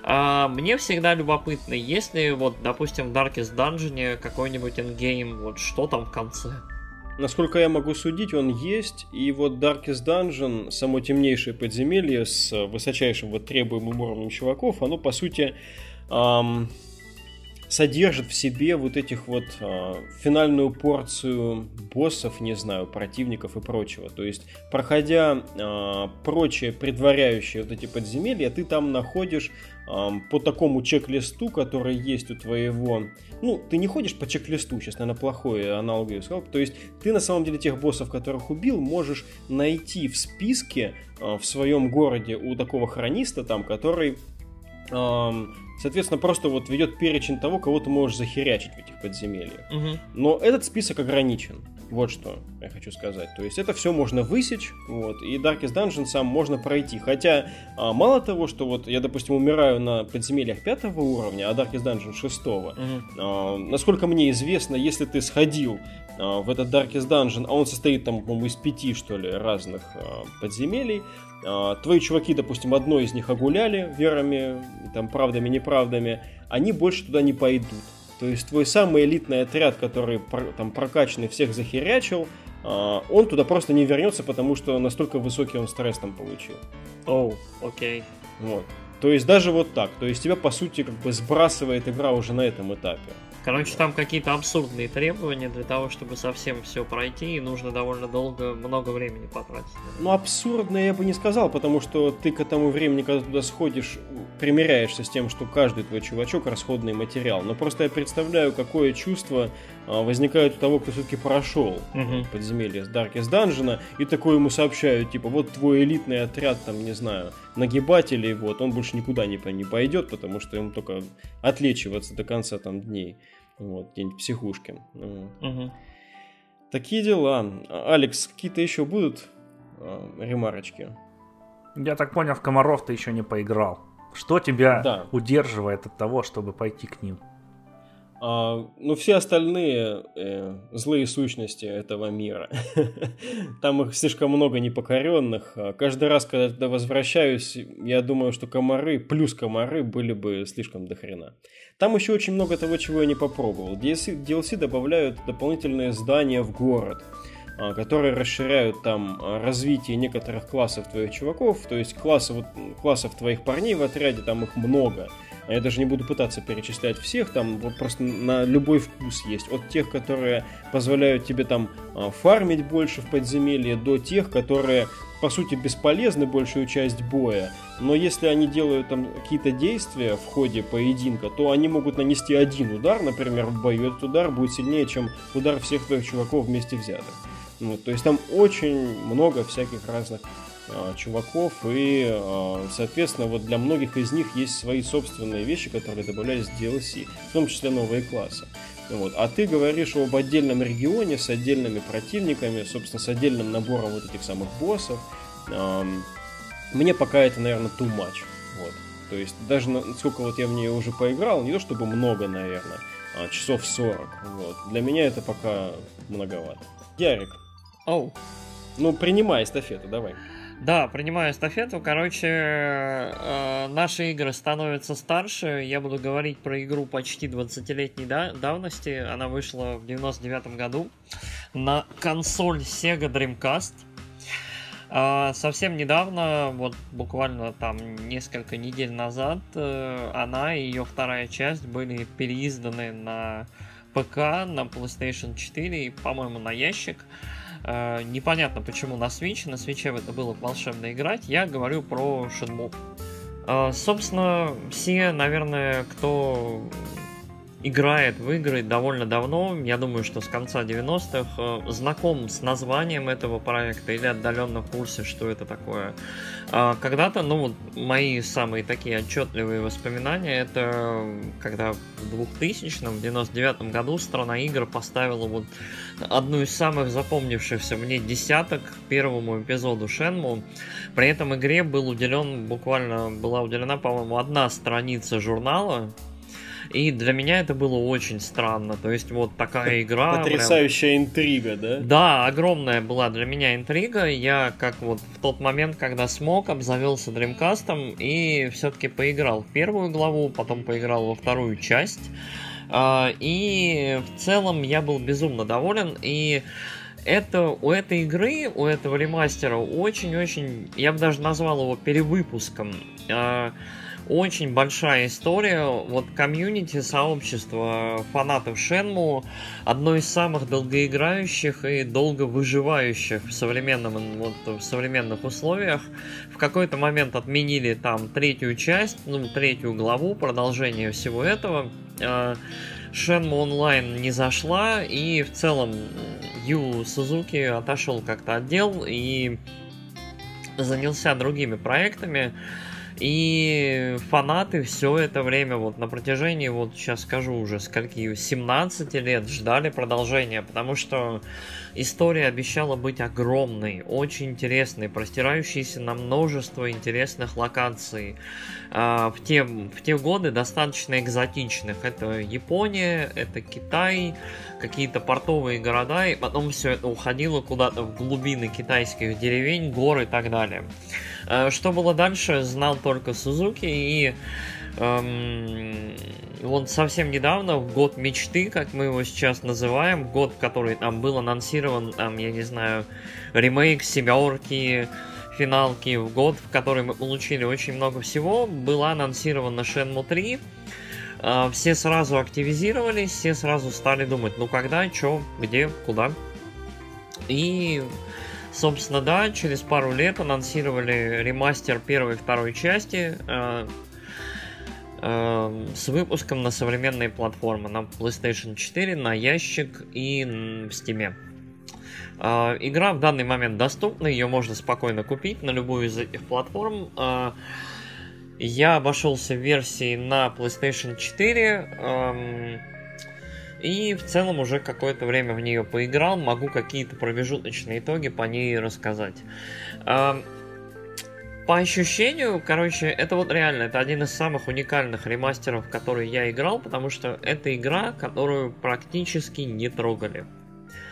А, мне всегда любопытно, если вот, допустим, в Darkest Dungeon какой-нибудь эндгейм, вот что там в конце. Насколько я могу судить, он есть. И вот Darkest Dungeon, само темнейшее подземелье с высочайшим вот требуемым уровнем чуваков, оно по сути эм, содержит в себе вот этих вот э, финальную порцию боссов, не знаю, противников и прочего. То есть, проходя э, прочие предваряющие вот эти подземелья, ты там находишь по такому чек-листу, который есть у твоего... Ну, ты не ходишь по чек-листу, сейчас, наверное, плохое аналогию сказал. То есть ты на самом деле тех боссов, которых убил, можешь найти в списке а, в своем городе у такого хрониста там, который соответственно, просто вот ведет перечень того, кого ты можешь захерячить в этих подземельях. Угу. Но этот список ограничен. Вот что я хочу сказать. То есть это все можно высечь, вот, и Darkest Dungeon сам можно пройти. Хотя а, мало того, что вот я, допустим, умираю на подземельях пятого уровня, а Darkest Dungeon шестого, mm-hmm. а, насколько мне известно, если ты сходил а, в этот Darkest Dungeon, а он состоит там, по-моему, из пяти, что ли, разных а, подземелий, а, твои чуваки, допустим, одно из них огуляли верами, там, правдами, неправдами, они больше туда не пойдут. То есть твой самый элитный отряд, который там прокачанный всех захерячил, а, он туда просто не вернется, потому что настолько высокий он стресс там получил. Оу, oh, окей. Okay. Вот. То есть даже вот так. То есть тебя, по сути, как бы сбрасывает игра уже на этом этапе. Короче, там какие-то абсурдные требования для того, чтобы совсем все пройти, и нужно довольно долго, много времени потратить. Ну, абсурдно я бы не сказал, потому что ты к этому времени, когда туда сходишь, примеряешься с тем, что каждый твой чувачок расходный материал. Но просто я представляю, какое чувство а, возникает у того, кто все-таки прошел угу. подземелье с Darkest Dungeon, и такое ему сообщают, типа, вот твой элитный отряд, там, не знаю, нагибателей, вот, он больше никуда не, не пойдет, потому что ему только отлечиваться до конца там дней. Вот, где-нибудь психушки. Угу. Такие дела. Алекс, какие-то еще будут э, ремарочки? Я так понял, в комаров ты еще не поиграл. Что тебя да. удерживает от того, чтобы пойти к ним? А, ну, все остальные э, злые сущности этого мира. Там их слишком много непокоренных. А каждый раз, когда я туда возвращаюсь, я думаю, что комары плюс комары были бы слишком дохрена. Там еще очень много того, чего я не попробовал. DLC, DLC добавляют дополнительные здания в город а, которые расширяют там а, развитие некоторых классов твоих чуваков, то есть классов, классов твоих парней в отряде, там их много, я даже не буду пытаться перечислять всех, там вот просто на любой вкус есть. От тех, которые позволяют тебе там а, фармить больше в подземелье, до тех, которые по сути бесполезны большую часть боя, но если они делают там какие-то действия в ходе поединка, то они могут нанести один удар, например, в бою. Этот удар будет сильнее, чем удар всех твоих чуваков вместе взятых. Ну, то есть там очень много всяких разных а, чуваков, и, а, соответственно, вот для многих из них есть свои собственные вещи, которые добавлялись в DLC, в том числе новые классы. Вот. А ты говоришь об отдельном регионе с отдельными противниками, собственно, с отдельным набором вот этих самых боссов. Мне пока это, наверное, too much. Вот. То есть даже сколько вот я в нее уже поиграл, не то чтобы много, наверное, а часов 40. Вот. Для меня это пока многовато. Ярик. Оу. Oh. Ну, принимай эстафету, давай. Да, принимаю эстафету. Короче, э, наши игры становятся старше. Я буду говорить про игру почти 20-летней да- давности. Она вышла в 99 году на консоль Sega Dreamcast. Э, совсем недавно, вот буквально там несколько недель назад, э, она и ее вторая часть были переизданы на ПК, на PlayStation 4 и, по-моему, на ящик. Э, непонятно, почему на Switch. На Switch это было волшебно играть. Я говорю про Shenmue. Э, собственно, все, наверное, кто играет в игры довольно давно, я думаю, что с конца 90-х, э, знаком с названием этого проекта или отдаленно в курсе, что это такое. А когда-то, ну вот мои самые такие отчетливые воспоминания, это когда в 2000-м, в 99 году страна игр поставила вот одну из самых запомнившихся мне десяток первому эпизоду Шенму. При этом игре был уделен, буквально была уделена, по-моему, одна страница журнала, и для меня это было очень странно. То есть вот такая игра... Потрясающая прям... интрига, да? Да, огромная была для меня интрига. Я как вот в тот момент, когда смог, обзавелся Dreamcast и все-таки поиграл в первую главу, потом поиграл во вторую часть. А, и в целом я был безумно доволен. И это у этой игры, у этого ремастера очень-очень, я бы даже назвал его перевыпуском. А, очень большая история. Вот комьюнити, сообщество фанатов Шенму одно из самых долгоиграющих и долго выживающих в, современном, вот, в современных условиях. В какой-то момент отменили там третью часть, ну, третью главу, продолжение всего этого. Шенму онлайн не зашла, и в целом Ю Сузуки отошел как-то отдел и занялся другими проектами. И фанаты все это время, вот на протяжении, вот сейчас скажу уже, скольки, 17 лет ждали продолжения, потому что история обещала быть огромной, очень интересной, простирающейся на множество интересных локаций. А, в те, в те годы достаточно экзотичных. Это Япония, это Китай, какие-то портовые города, и потом все это уходило куда-то в глубины китайских деревень, гор и так далее. А, что было дальше, знал только Сузуки, и эм, вот совсем недавно, в год мечты, как мы его сейчас называем, год, который там был анонсирован, там, я не знаю, ремейк семерки, финалки, в год, в который мы получили очень много всего, была анонсирована Shenmue 3, а, все сразу активизировались, все сразу стали думать, ну когда, что, где, куда. И, собственно, да, через пару лет анонсировали ремастер первой и второй части э, э, с выпуском на современные платформы, на PlayStation 4, на ящик и в Steam. Э, игра в данный момент доступна, ее можно спокойно купить на любую из этих платформ. Э, я обошелся версией на PlayStation 4. Эм, и в целом уже какое-то время в нее поиграл. Могу какие-то промежуточные итоги по ней рассказать. Эм, по ощущению, короче, это вот реально, это один из самых уникальных ремастеров, которые я играл, потому что это игра, которую практически не трогали.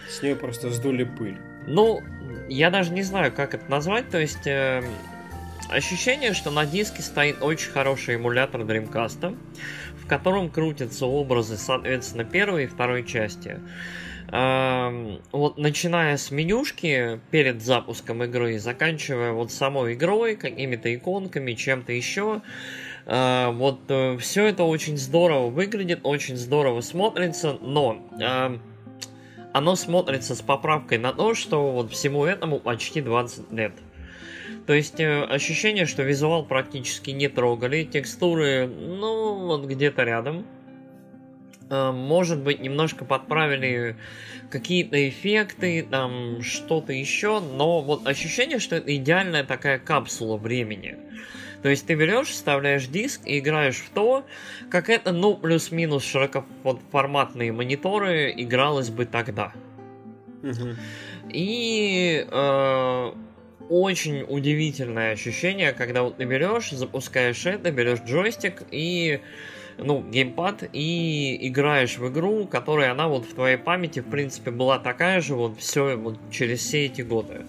С нее просто сдули пыль. Ну, я даже не знаю, как это назвать, то есть... Э, Ощущение, что на диске стоит очень хороший эмулятор Dreamcast, в котором крутятся образы, соответственно, первой и второй части. Вот начиная с менюшки перед запуском игры, заканчивая вот самой игрой, какими-то иконками, чем-то еще, э, вот э, все это очень здорово выглядит, очень здорово смотрится, но оно смотрится с поправкой на то, что вот всему этому почти 20 лет. То есть э, ощущение, что визуал практически не трогали, текстуры, ну, вот где-то рядом. Э, может быть, немножко подправили какие-то эффекты, там что-то еще, но вот ощущение, что это идеальная такая капсула времени. То есть ты берешь, вставляешь диск и играешь в то, как это, ну, плюс-минус широкоформатные мониторы игралось бы тогда. Угу. И э, очень удивительное ощущение, когда вот ты берешь, запускаешь это, берешь джойстик и ну, геймпад и играешь в игру, которая она вот в твоей памяти, в принципе, была такая же вот все вот через все эти годы.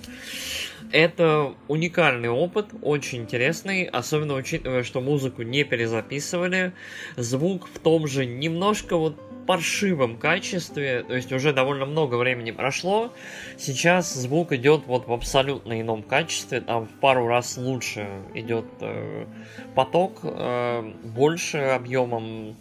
Это уникальный опыт, очень интересный, особенно учитывая, что музыку не перезаписывали, звук в том же немножко вот паршивом качестве, то есть уже довольно много времени прошло. Сейчас звук идет вот в абсолютно ином качестве, там в пару раз лучше идет э, поток, э, больше объемом.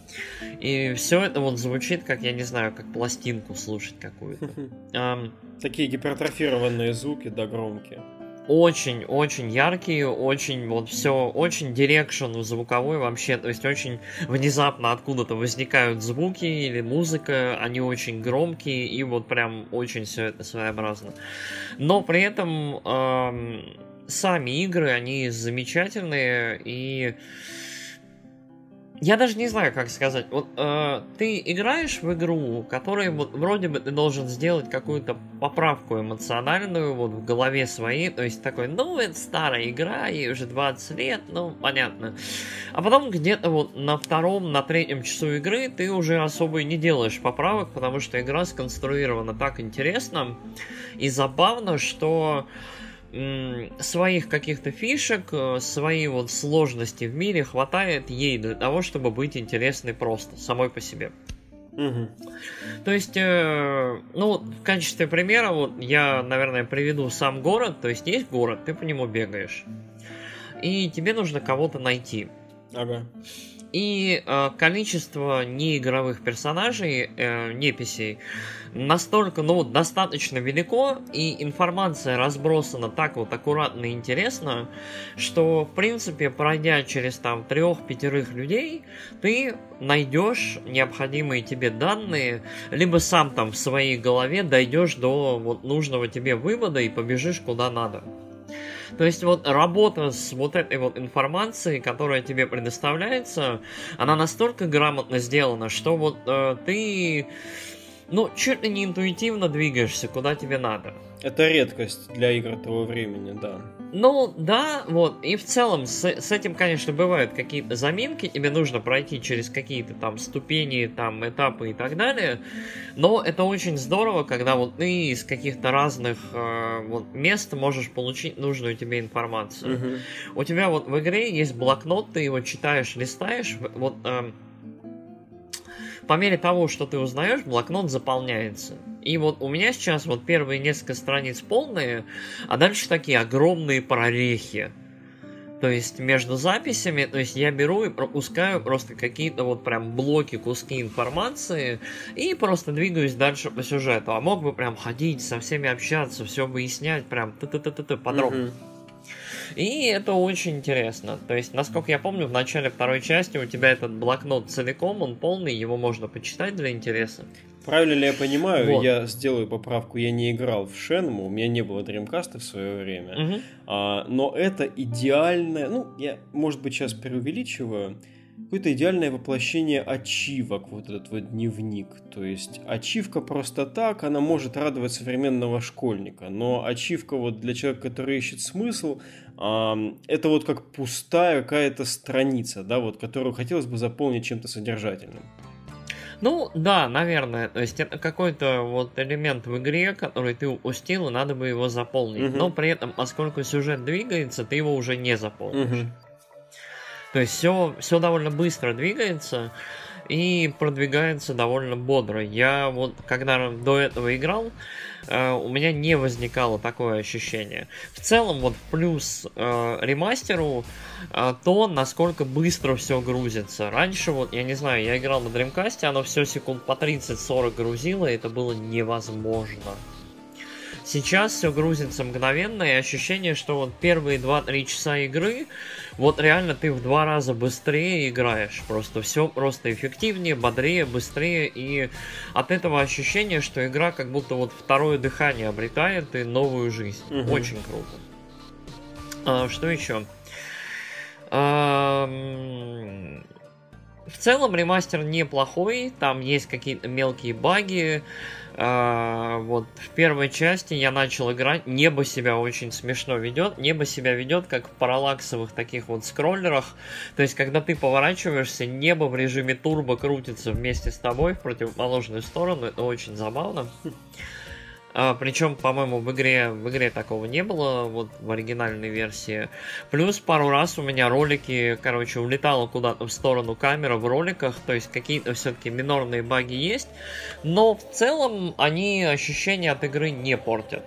И все это вот звучит, как, я не знаю, как пластинку слушать какую-то. Такие гипертрофированные звуки, да, громкие очень-очень яркие, очень вот все, очень direction звуковой вообще, то есть очень внезапно откуда-то возникают звуки или музыка, они очень громкие и вот прям очень все это своеобразно. Но при этом эм, сами игры, они замечательные и я даже не знаю, как сказать. Вот э, ты играешь в игру, которой вот вроде бы ты должен сделать какую-то поправку эмоциональную вот в голове своей, то есть такой, ну это старая игра, ей уже 20 лет, ну понятно. А потом где-то вот на втором, на третьем часу игры ты уже особо и не делаешь поправок, потому что игра сконструирована так интересно и забавно, что своих каких-то фишек, э, своей вот сложности в мире хватает ей для того, чтобы быть интересной просто, самой по себе. Угу. То есть, э, ну, в качестве примера, вот я, наверное, приведу сам город. То есть, есть город, ты по нему бегаешь. И тебе нужно кого-то найти. Ага. И э, количество неигровых персонажей, э, неписей, настолько, ну, достаточно велико, и информация разбросана так вот аккуратно и интересно, что, в принципе, пройдя через там трех-пятерых людей, ты найдешь необходимые тебе данные, либо сам там в своей голове дойдешь до вот нужного тебе вывода и побежишь куда надо. То есть вот работа с вот этой вот информацией, которая тебе предоставляется, она настолько грамотно сделана, что вот э, ты, ну, чуть ли не интуитивно двигаешься, куда тебе надо. Это редкость для игр того времени, да. Ну, да, вот, и в целом с, с этим, конечно, бывают какие-то заминки, тебе нужно пройти через какие-то там ступени, там, этапы и так далее, но это очень здорово, когда вот ты из каких-то разных э, вот, мест можешь получить нужную тебе информацию. Мгм. У тебя вот в игре есть блокнот, ты его читаешь, листаешь, вот э, по мере того, что ты узнаешь, блокнот заполняется. И вот у меня сейчас вот первые несколько страниц полные, а дальше такие огромные прорехи. То есть между записями, то есть я беру и пропускаю просто какие-то вот прям блоки, куски информации и просто двигаюсь дальше по сюжету. А мог бы прям ходить, со всеми общаться, все выяснять прям т-т-т-т подробно. Мгм. И это очень интересно. То есть, насколько я помню, в начале второй части у тебя этот блокнот целиком, он полный, его можно почитать для интереса. Правильно ли я понимаю, Вот. я сделаю поправку, я не играл в Шенму, у меня не было Dreamcast в свое время, Мгм. А, но это идеальное, ну, я, может быть, сейчас преувеличиваю, какое-то идеальное воплощение ачивок, вот этот вот дневник. То есть ачивка просто так, она может радовать современного школьника, но ачивка вот для человека, который ищет смысл, это вот как пустая какая-то страница, да, вот, которую хотелось бы заполнить чем-то содержательным. Ну, да, наверное. То есть это какой-то вот элемент в игре, который ты упустил, и надо бы его заполнить. Мгм. Но при этом, поскольку сюжет двигается, ты его уже не заполнишь. Мгм. То есть все, все довольно быстро двигается и продвигается довольно бодро. Я вот когда до этого играл, э, у меня не возникало такое ощущение. В целом, вот плюс э, ремастеру э, то, насколько быстро все грузится. Раньше, вот, я не знаю, я играл на Dreamcast, оно все секунд по 30-40 грузило, и это было невозможно. Сейчас все грузится мгновенно, и ощущение, что вот первые 2-3 часа игры, вот реально ты в два раза быстрее играешь. Просто все просто эффективнее, бодрее, быстрее, и от этого ощущение, что игра как будто вот второе дыхание обретает и новую жизнь. Мгм. Очень круто. А, что еще? Ам, В целом ремастер неплохой, там есть какие-то мелкие баги. А, вот в первой части я начал играть, небо себя очень смешно ведет. Небо себя ведет как в параллаксовых таких вот скроллерах. То есть, когда ты поворачиваешься, небо в режиме турбо крутится вместе с тобой в противоположную сторону. Это очень забавно. А, причем, по-моему, в игре, в игре такого не было, вот в оригинальной версии. Плюс пару раз у меня ролики, короче, улетала куда-то в сторону камера в роликах, то есть какие-то все-таки минорные баги есть, но в целом они ощущения от игры не портят.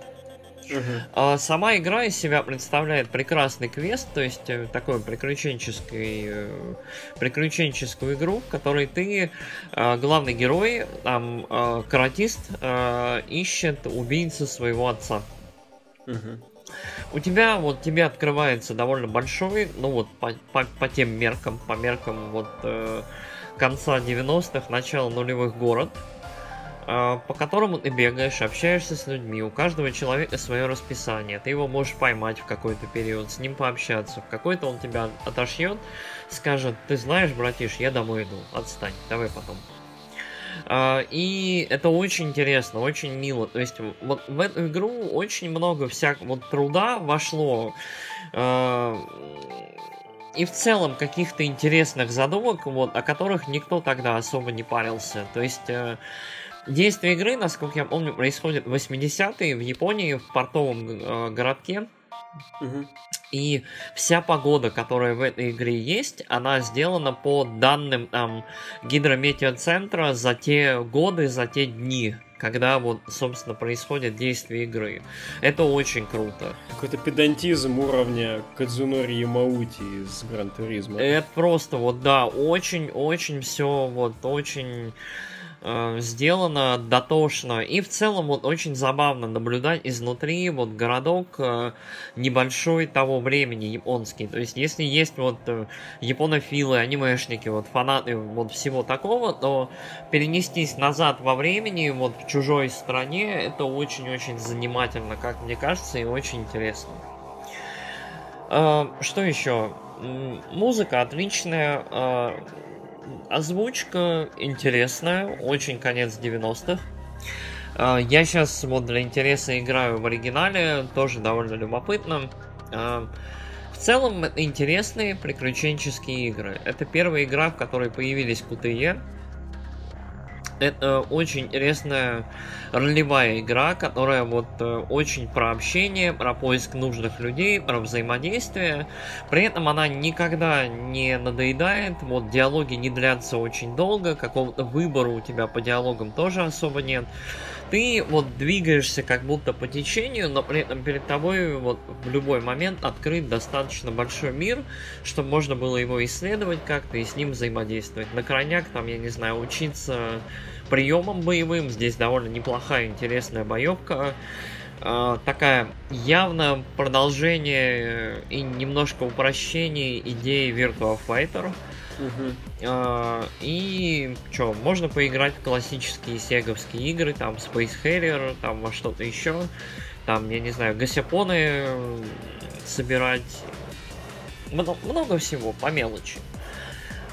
А Сама игра из себя представляет прекрасный квест, то есть э, такой приключенческий, э, приключенческую игру, в которой ты, э, главный герой, там, каратист, ищет убийцу своего отца. У тебя, вот, тебе открывается довольно большой, ну вот, по, по, по тем меркам, по меркам, вот, э, конца 90-х, начала нулевых город, э, по которому ты бегаешь, общаешься с людьми, у каждого человека свое расписание, ты его можешь поймать в какой-то период, с ним пообщаться, в какой-то он тебя отошьет, скажет, ты знаешь, братиш, я домой иду, отстань, давай потом. А, И это очень интересно, очень мило. То есть вот в эту игру очень много всякого вот труда вошло. а, И в целом каких-то интересных задумок, вот, о которых никто тогда особо не парился. То есть э, действие игры, насколько я помню, происходит в 80-е в Японии, в портовом э, городке. Мгм. И вся погода, которая в этой игре есть, она сделана по данным там гидрометеоцентра за те годы, за те дни, когда вот, собственно, происходит действие игры. Это очень круто. Какой-то педантизм уровня Кадзунори Ямаути из Гран Туризма. Это просто вот, да, очень-очень все вот очень э, сделано дотошно. И в целом вот очень забавно наблюдать изнутри вот городок э, небольшой того времени японский. То есть если есть вот э, японофилы, анимешники, вот фанаты вот всего такого, то перенестись назад во времени вот в чужой стране это очень-очень занимательно, как мне кажется, и очень интересно. А, что еще? Музыка отличная, озвучка интересная, очень конец 90-х. А, я сейчас вот для интереса играю в оригинале, тоже довольно любопытно. В целом интересные приключенческие игры. Это первая игра, в которой появились QTE, это очень интересная ролевая игра, которая вот э, очень про общение, про поиск нужных людей, про взаимодействие. При этом она никогда не надоедает, вот диалоги не длятся очень долго, какого-то выбора у тебя по диалогам тоже особо нет ты вот двигаешься как будто по течению, но при этом перед тобой вот в любой момент открыт достаточно большой мир, чтобы можно было его исследовать как-то и с ним взаимодействовать. На крайняк там, я не знаю, учиться приемам боевым. Здесь довольно неплохая, интересная боевка. Uh, такая явно продолжение и немножко упрощение идеи Virtua Fighter. А, и что, можно поиграть в классические сеговские игры, там Space Harrier, там во что-то еще. Там, я не знаю, гасяпоны собирать. Много, много всего, по мелочи.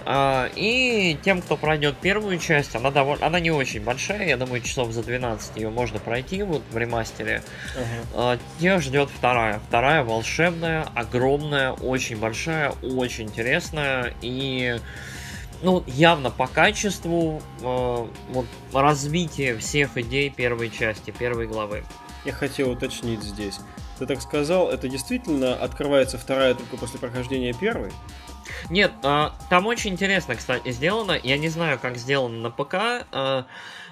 А, и тем, кто пройдет первую часть, она довольно, она не очень большая, я думаю, часов за 12 ее можно пройти вот в ремастере. Uh-huh. А, тех ждет вторая. Вторая волшебная, огромная, очень большая, очень интересная и ну, явно по качеству э, вот, развития всех идей первой части, первой главы. Я хотел уточнить здесь. Ты так сказал, это действительно открывается вторая только после прохождения первой? Нет, а, там очень интересно, кстати, сделано. Я не знаю, как сделано на ПК, а,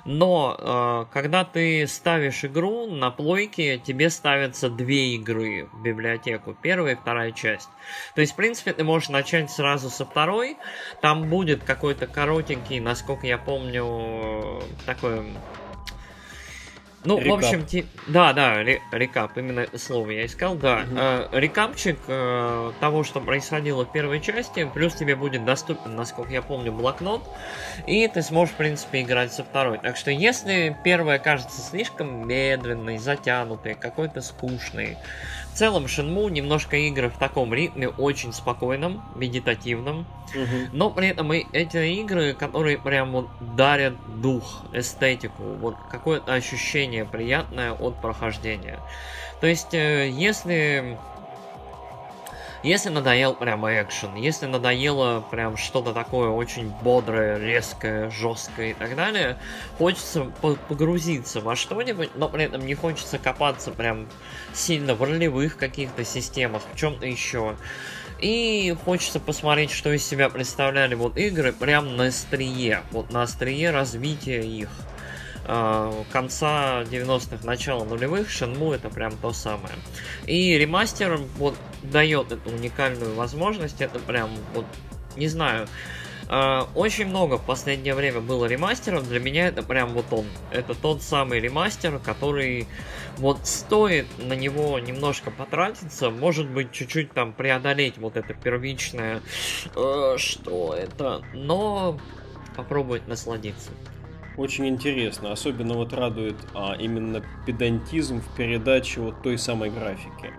но а, когда ты ставишь игру на плойке, тебе ставятся две игры в библиотеку. Первая и вторая часть. То есть, в принципе, ты можешь начать сразу со второй. Там будет какой-то коротенький, насколько я помню, такой ну, рекап. в общем, те... да, да, рекап, именно слово я искал, да. Угу. Э, рекапчик э, того, что происходило в первой части, плюс тебе будет доступен, насколько я помню, блокнот, и ты сможешь, в принципе, играть со второй. Так что, если первая кажется слишком медленной, затянутой, какой-то скучной, в целом, Shenmue немножко игры в таком ритме очень спокойном, медитативном. Угу. Но при этом и эти игры, которые прям вот дарят дух, эстетику, вот какое-то ощущение приятное от прохождения. То есть, э, если если надоел прям экшен, если надоело прям что-то такое очень бодрое, резкое, жесткое и так далее, хочется погрузиться во что-нибудь, но при этом не хочется копаться прям сильно в ролевых каких-то системах, в чем-то еще. И хочется посмотреть, что из себя представляли вот игры прям на острие, вот на острие развития их. Э, конца 90-х, начала нулевых, Shenmue это прям то самое. И ремастер вот дает эту уникальную возможность, это прям вот, не знаю, э, очень много в последнее время было ремастеров. Для меня это прям вот он. Это тот самый ремастер, который вот стоит на него немножко потратиться, может быть, чуть-чуть там преодолеть вот это первичное, э, что это, но попробовать насладиться. Очень интересно. Особенно вот радует а, именно педантизм в передаче вот той самой графики.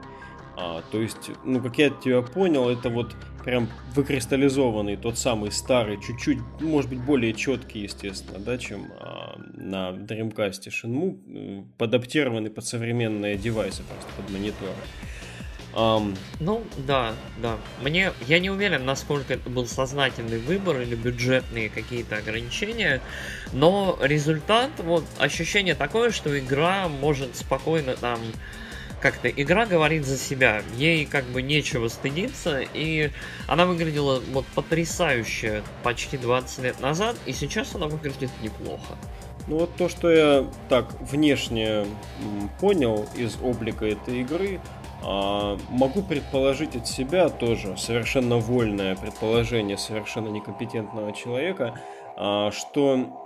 А, то есть, ну, как я тебя понял, это вот прям выкристаллизованный, тот самый старый, чуть-чуть, может быть, более четкий, естественно, да, чем а, на Dreamcast Shenmue, подаптированный под современные девайсы, просто под мониторы. Um... Ну, да, да. Мне, я не уверен, насколько это был сознательный выбор или бюджетные какие-то ограничения, но результат, вот, ощущение такое, что игра может спокойно там как-то игра говорит за себя, ей как бы нечего стыдиться, и она выглядела вот потрясающе почти 20 лет назад, и сейчас она выглядит неплохо. Ну вот то, что я так внешне понял из облика этой игры, а, могу предположить от себя тоже совершенно вольное предположение совершенно некомпетентного человека, а, что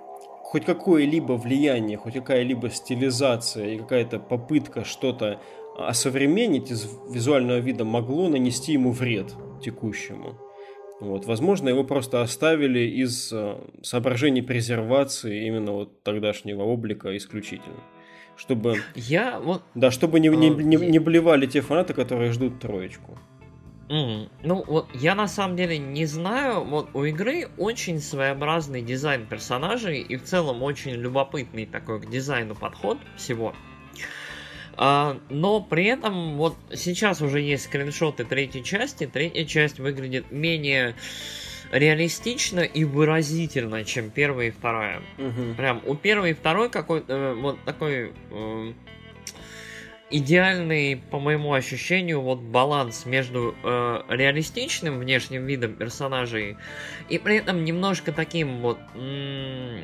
хоть какое-либо влияние, хоть какая-либо стилизация и какая-то попытка что-то осовременить из визуального вида могло нанести ему вред текущему. Вот, возможно, его просто оставили из а, соображений презервации именно вот тогдашнего облика исключительно чтобы... Я вот... Да, чтобы не, не, не, не блевали те фанаты, которые ждут троечку. Mm. Ну, вот я на самом деле не знаю. Вот у игры очень своеобразный дизайн персонажей и в целом очень любопытный такой к дизайну подход всего. А, но при этом вот сейчас уже есть скриншоты третьей части. Третья часть выглядит менее реалистично и выразительно, чем первая и вторая. Мгм. Прям у первой и второй какой-то э, вот такой э, идеальный, по моему ощущению, вот баланс между э, реалистичным внешним видом персонажей и при этом немножко таким вот м,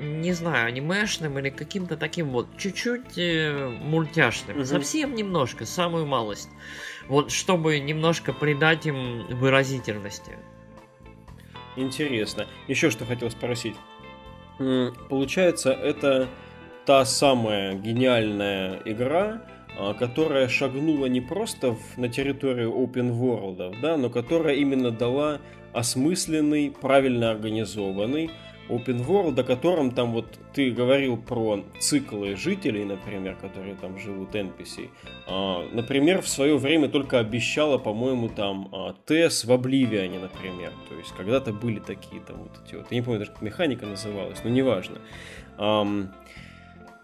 не знаю, анимешным или каким-то таким вот чуть-чуть э, мультяшным. Мгм. Совсем немножко, самую малость. Вот чтобы немножко придать им выразительности. Интересно. Еще что хотел спросить. Получается, это та самая гениальная игра, а, которая шагнула не просто в- на территорию open world, да, но которая именно дала осмысленный, правильно организованный open world, о котором там вот ты говорил про циклы жителей, например, которые там живут NPC. А, Например, в свое время только обещала, по-моему, там а, ТЭС в Обливиане, например. То есть когда-то были такие там вот эти вот. Я не помню даже, как механика называлась, но неважно. Ам,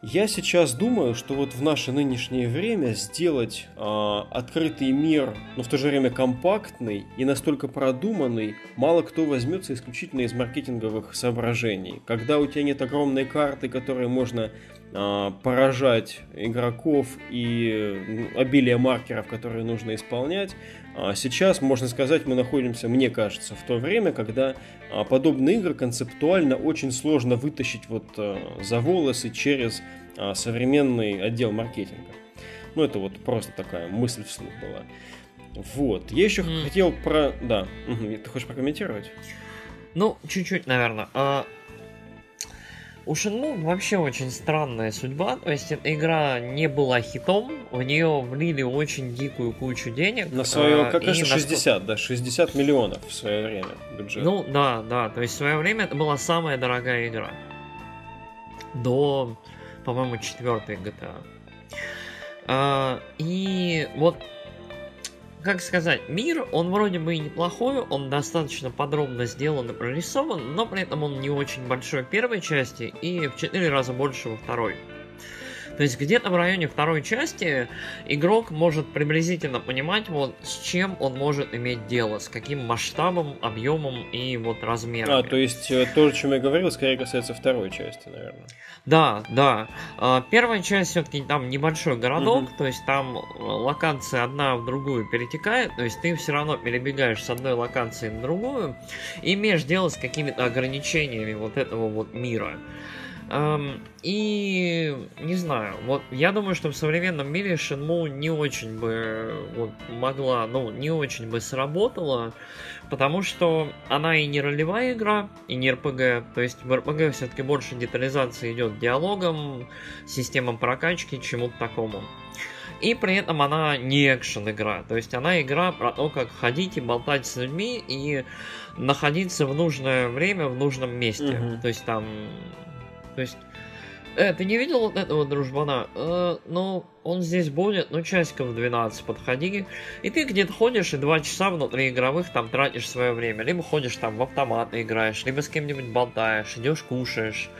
Я сейчас думаю, что вот в наше нынешнее время сделать а, открытый мир, но в то же время компактный и настолько продуманный, мало кто возьмется исключительно из маркетинговых соображений. Когда у тебя нет огромной карты, которой можно а, поражать игроков и ну, обилие маркеров, которые нужно исполнять. А Сейчас, можно сказать, мы находимся, мне кажется, в то время, когда а, подобные игры концептуально очень сложно вытащить вот а, за волосы через а, современный отдел маркетинга. Ну, это вот просто такая мысль вслух была. Вот. Я еще М. хотел про... Да. Ты хочешь прокомментировать? Ну, чуть-чуть, наверное. А, У Shenmue вообще очень странная судьба. То есть игра не была хитом, в нее влили очень дикую кучу денег. На свое, а, как насколько- 60, да, 60 миллионов в свое время бюджет. Ну да, да. То есть в свое время это была самая дорогая игра. До, по-моему, четвертой GTA. А, и вот, как сказать, мир, он вроде бы и неплохой, он достаточно подробно сделан и прорисован, но при этом он не очень большой в первой части и в четыре раза больше во второй. То есть где-то в районе второй части игрок может приблизительно понимать, вот с чем он может иметь дело, с каким масштабом, объемом и вот размером. А, то есть э, то, о чем я говорил, скорее касается второй части, наверное. Да, да. А, Первая часть все-таки там небольшой городок, то есть там э, локация одна в другую перетекает, то есть ты все равно перебегаешь с одной локации на другую и имеешь дело с какими-то ограничениями вот этого вот мира. И не знаю, вот я думаю, что в современном мире Shenmue не очень бы вот, могла, ну, не очень бы сработала, потому что она и не ролевая игра, и не РПГ. То есть в РПГ все-таки больше детализации идет к диалогам, системам прокачки, чему-то такому. И при этом она не экшен игра. То есть она игра про то, как ходить и болтать с людьми и находиться в нужное время в нужном месте. Мгм. То есть там... То есть... Э, ты не видел вот этого дружбана? Э, ну, он здесь будет, ну, часиков 12 подходи. И ты где-то ходишь и два часа внутри игровых там тратишь свое время. Либо ходишь там в автомат играешь, либо с кем-нибудь болтаешь, идешь кушаешь.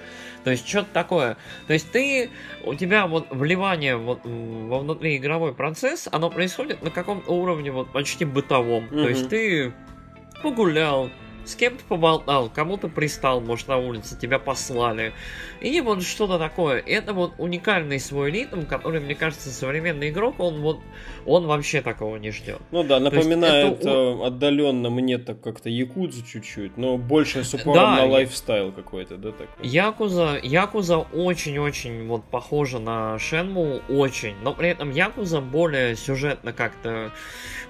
То есть что-то такое. То есть ты, у тебя вот вливание вот во внутриигровой процесс, оно происходит на каком-то уровне вот почти бытовом. То есть ты погулял, с кем-то поболтал, кому-то пристал, может, на улице, тебя послали. И вот что-то такое. Это вот уникальный свой ритм, который, мне кажется, современный игрок, он вот, он вообще такого не ждет. Ну да, напоминает это э, отдаленно мне так как-то Якудзу чуть-чуть, но больше с упором Да, на лайфстайл какой-то, да, такой. Якуза, Якуза очень-очень вот похожа на Шенму, очень. Но при этом Якуза более сюжетно как-то...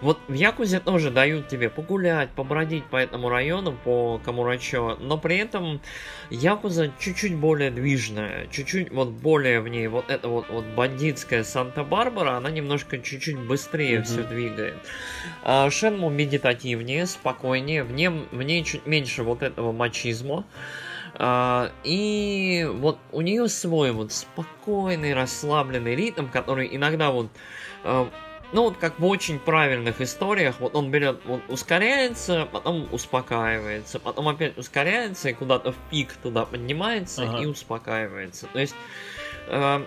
Вот в Якузе тоже дают тебе погулять, побродить по этому району, по Камурачо, но при этом Якуза чуть-чуть более движная, чуть-чуть вот более в ней вот эта вот, вот бандитская Санта-Барбара, она немножко чуть-чуть быстрее Мгм. все двигает. А Шенму медитативнее, спокойнее, в, нем, в ней чуть меньше вот этого мачизма. А, и вот у нее свой вот спокойный, расслабленный ритм, который иногда вот а, ну вот как в очень правильных историях, вот он берет, он ускоряется, потом успокаивается, потом опять ускоряется и куда-то в пик туда поднимается ага. и успокаивается. То есть э,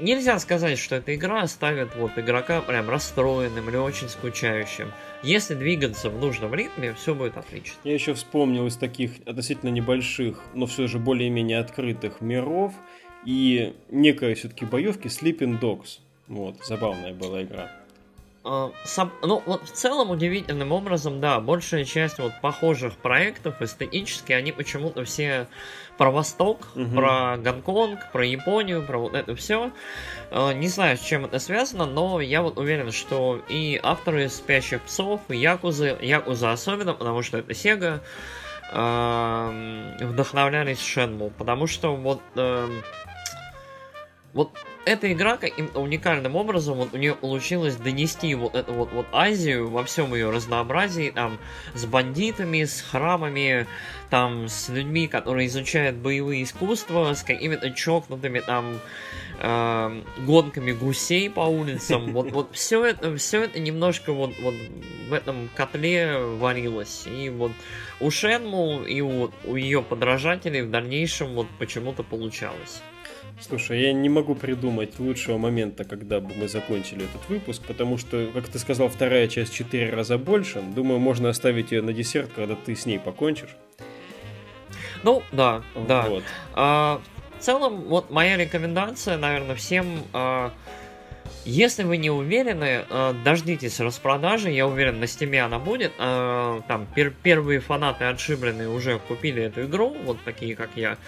нельзя сказать, что эта игра оставит вот игрока прям расстроенным или очень скучающим. Если двигаться в нужном ритме, все будет отлично. Я еще вспомнил из таких относительно небольших, но все же более-менее открытых миров и некой все-таки боевки Sleeping Dogs. Вот, забавная была игра. А, ну, вот в целом удивительным образом, да, большая часть вот похожих проектов эстетически, они почему-то все про Восток, угу. про Гонконг, про Японию, про вот это все. А, не знаю, с чем это связано, но я вот уверен, что и авторы «Спящих псов», и Якузы, Якуза особенно, потому что это Сега, вдохновлялись Шенму, потому что вот эм, вот эта игра каким-то уникальным образом, вот у нее получилось донести вот эту вот, вот Азию во всем ее разнообразии, там, с бандитами, с храмами, там, с людьми, которые изучают боевые искусства, с какими-то чокнутыми там э, гонками гусей по улицам. Вот, вот все это, все это немножко вот, вот в этом котле варилось. И вот у Шенму и у, у ее подражателей в дальнейшем вот почему-то получалось. Слушай, я не могу придумать лучшего момента, когда бы мы закончили этот выпуск, потому что, как ты сказал, вторая часть четыре раза больше. Думаю, можно оставить ее на десерт, когда ты с ней покончишь. Ну, да, да. Вот. А, в целом, вот моя рекомендация, наверное, всем... А, если вы не уверены, э, дождитесь распродажи. Я уверен, на стиме она будет. Э, там пер первые фанаты отшибленные уже купили эту игру, вот такие как я.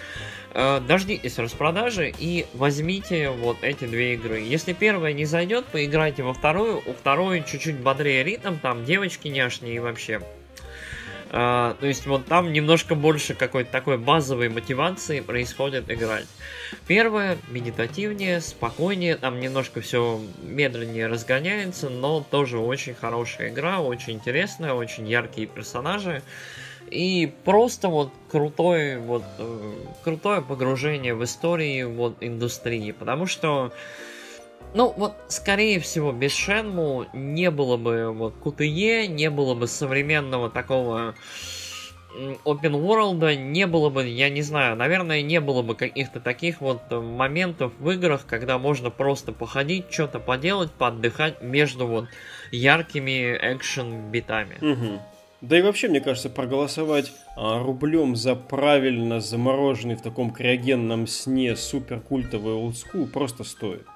Э, дождитесь распродажи и возьмите вот эти две игры. Если первая не зайдет, поиграйте во вторую. У второй чуть-чуть бодрее ритм, там девочки няшные и вообще. Uh, то есть вот там немножко больше какой-то такой базовой мотивации происходит играть. Первое медитативнее, спокойнее, там немножко все медленнее разгоняется, но тоже очень хорошая игра, очень интересная, очень яркие персонажи. И просто вот крутой, вот, э, крутое погружение в истории вот индустрии. Потому что ну, вот, скорее всего, без Шенму не было бы вот QTE, не было бы современного такого open world, не было бы, я не знаю, наверное, не было бы каких-то таких вот моментов в играх, когда можно просто походить, что-то поделать, поотдыхать между вот яркими экшен-битами. Угу. Да и вообще, мне кажется, проголосовать а, рублем за правильно замороженный в таком криогенном сне супер культовый олдскул просто стоит.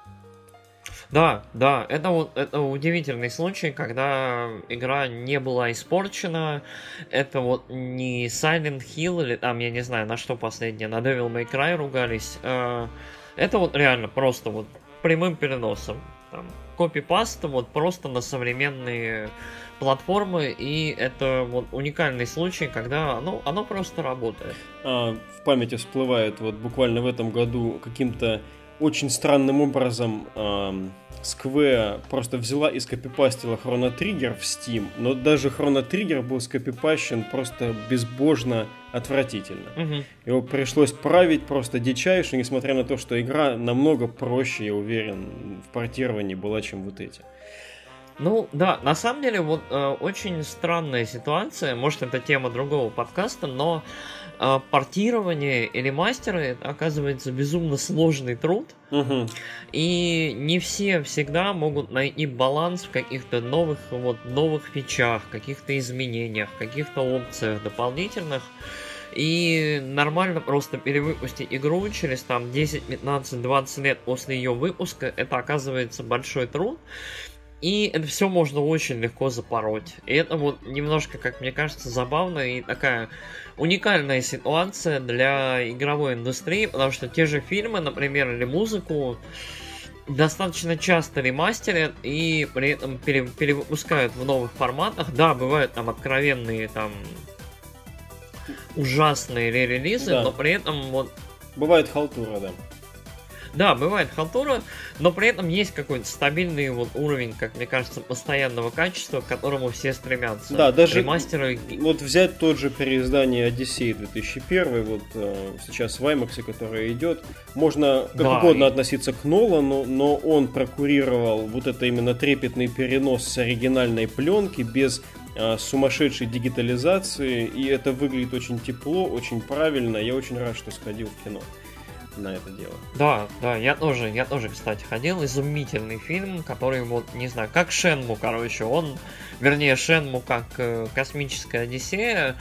Да, да, это это удивительный случай, когда игра не была испорчена. Это вот не Silent Hill или там, я не знаю, на что последнее, на Devil May Cry ругались. Э, это вот реально просто вот прямым переносом. Там, копипаст вот просто на современные платформы, и это вот уникальный случай, когда ну, оно просто работает. А, в памяти всплывает вот буквально в этом году каким-то очень странным образом эм, Square просто взяла и скопипастила Chrono Trigger в Steam, но даже Chrono Trigger был скопипащен просто безбожно отвратительно. Угу. Его пришлось править просто дичайше, несмотря на то, что игра намного проще, я уверен, в портировании была, чем вот эти. Ну да, на самом деле вот э, очень странная ситуация, может это тема другого подкаста, но э, портирование или мастеры оказывается безумно сложный труд, угу. и не все всегда могут найти баланс в каких-то новых вот новых фичах, каких-то изменениях, каких-то опциях дополнительных. И нормально просто перевыпустить игру через там 10, 15, 20 лет после ее выпуска, это оказывается большой труд. И это все можно очень легко запороть. И это вот немножко, как мне кажется, забавно и такая уникальная ситуация для игровой индустрии, потому что те же фильмы, например, или музыку, достаточно часто ремастерят и при этом пере, перевыпускают в новых форматах. Да, бывают там откровенные там ужасные ререлизы, да. но при этом вот... Бывает халтура, да. Да, бывает халтура, но при этом есть какой-то стабильный вот уровень, как мне кажется, постоянного качества, к которому все стремятся. Да, даже Ремастеры... вот взять тот же переиздание Odyssey 2001, вот э, сейчас в IMAX, которое идет, можно как Да, угодно и- относиться к Нолану, но он прокурировал вот это именно трепетный перенос с оригинальной пленки без э, сумасшедшей дигитализации, и это выглядит очень тепло, очень правильно. Я очень рад, что сходил в кино на это дело. Да, да, я тоже, я тоже, кстати, ходил. Изумительный фильм, который вот, не знаю, как Шенму, короче, он, вернее, Шенму как э, космическая Одиссея,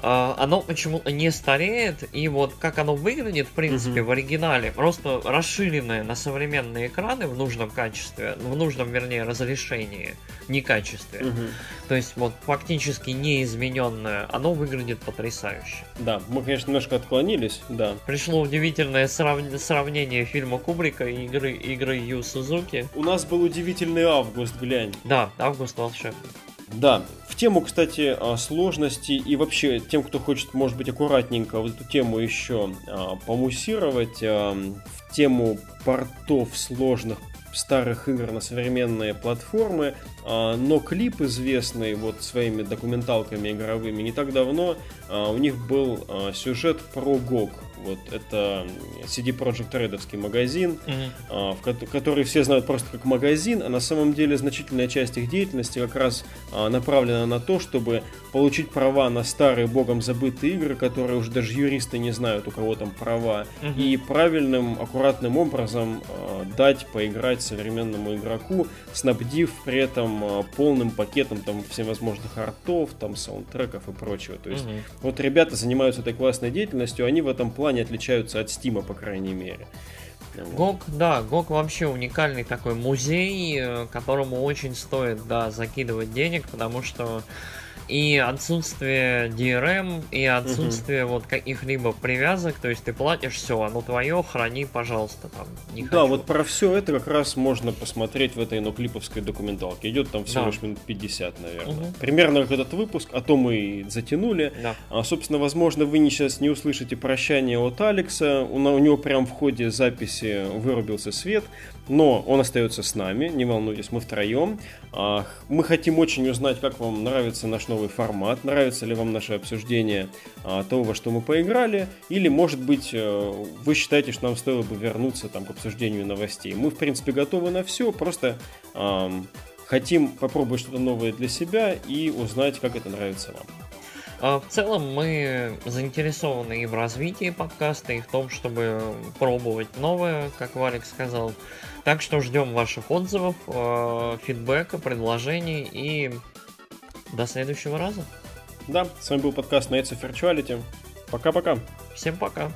оно почему-то не стареет, и вот как оно выглядит, в принципе, Мгм. в оригинале, просто расширенное на современные экраны в нужном качестве, в нужном, вернее, разрешении, не качестве. Мгм. То есть вот фактически неизмененное, оно выглядит потрясающе. Да, мы, конечно, немножко отклонились, да. Пришло удивительное срав- сравнение фильма Кубрика и игры, игры Ю Сузуки. У нас был удивительный август, глянь. Да, Август волшебный. Да, в тему, кстати, а, сложности и вообще тем, кто хочет, может быть, аккуратненько вот эту тему еще а, помуссировать, а, в тему портов сложных старых игр на современные платформы, но клип известный вот своими документалками игровыми не так давно, а, у них был а, сюжет про GOG, вот это CD Projekt Redовский магазин, а, в ко- который все знают просто как магазин, а на самом деле значительная часть их деятельности как раз а, направлена на то, чтобы получить права на старые богом забытые игры, которые уже даже юристы не знают, у кого там права, Мгм. и правильным, аккуратным образом а, дать поиграть современному игроку, снабдив при этом а, полным пакетом там всевозможных артов, там саундтреков и прочего. То есть Мгм. вот ребята занимаются этой классной деятельностью, они в этом плане отличаются от Стима, по крайней мере. ГОК, да, ГОК вообще уникальный такой музей, э, которому очень стоит, да, закидывать денег, потому что и отсутствие DRM, и отсутствие вот каких-либо привязок, то есть ты платишь все, оно твое, храни, пожалуйста, там, не Да, хочу. вот про все это как раз можно посмотреть в этой ноклиповской документалке. Идет там всего Да. лишь минут 50, наверное. Мгм. Примерно как этот выпуск, а то мы и затянули. Да. А, собственно, возможно, вы не сейчас не услышите прощание от Алекса. У, у него прям в ходе записи вырубился свет, но он остается с нами, не волнуйтесь, мы втроем. А, мы хотим очень узнать, как вам нравится наш новый формат, нравится ли вам наше обсуждение а, того, во что мы поиграли, или, может быть, э, вы считаете, что нам стоило бы вернуться там, к обсуждению новостей. Мы, в принципе, готовы на все, просто ам, хотим попробовать что-то новое для себя и узнать, как это нравится вам. А, В целом мы заинтересованы и в развитии подкаста, и в том, чтобы пробовать новое, как Валик сказал. Так что ждем ваших отзывов, э, фидбэка, предложений и до следующего раза. Да, с вами был подкаст Nights of Virtuality. Пока-пока. Всем пока!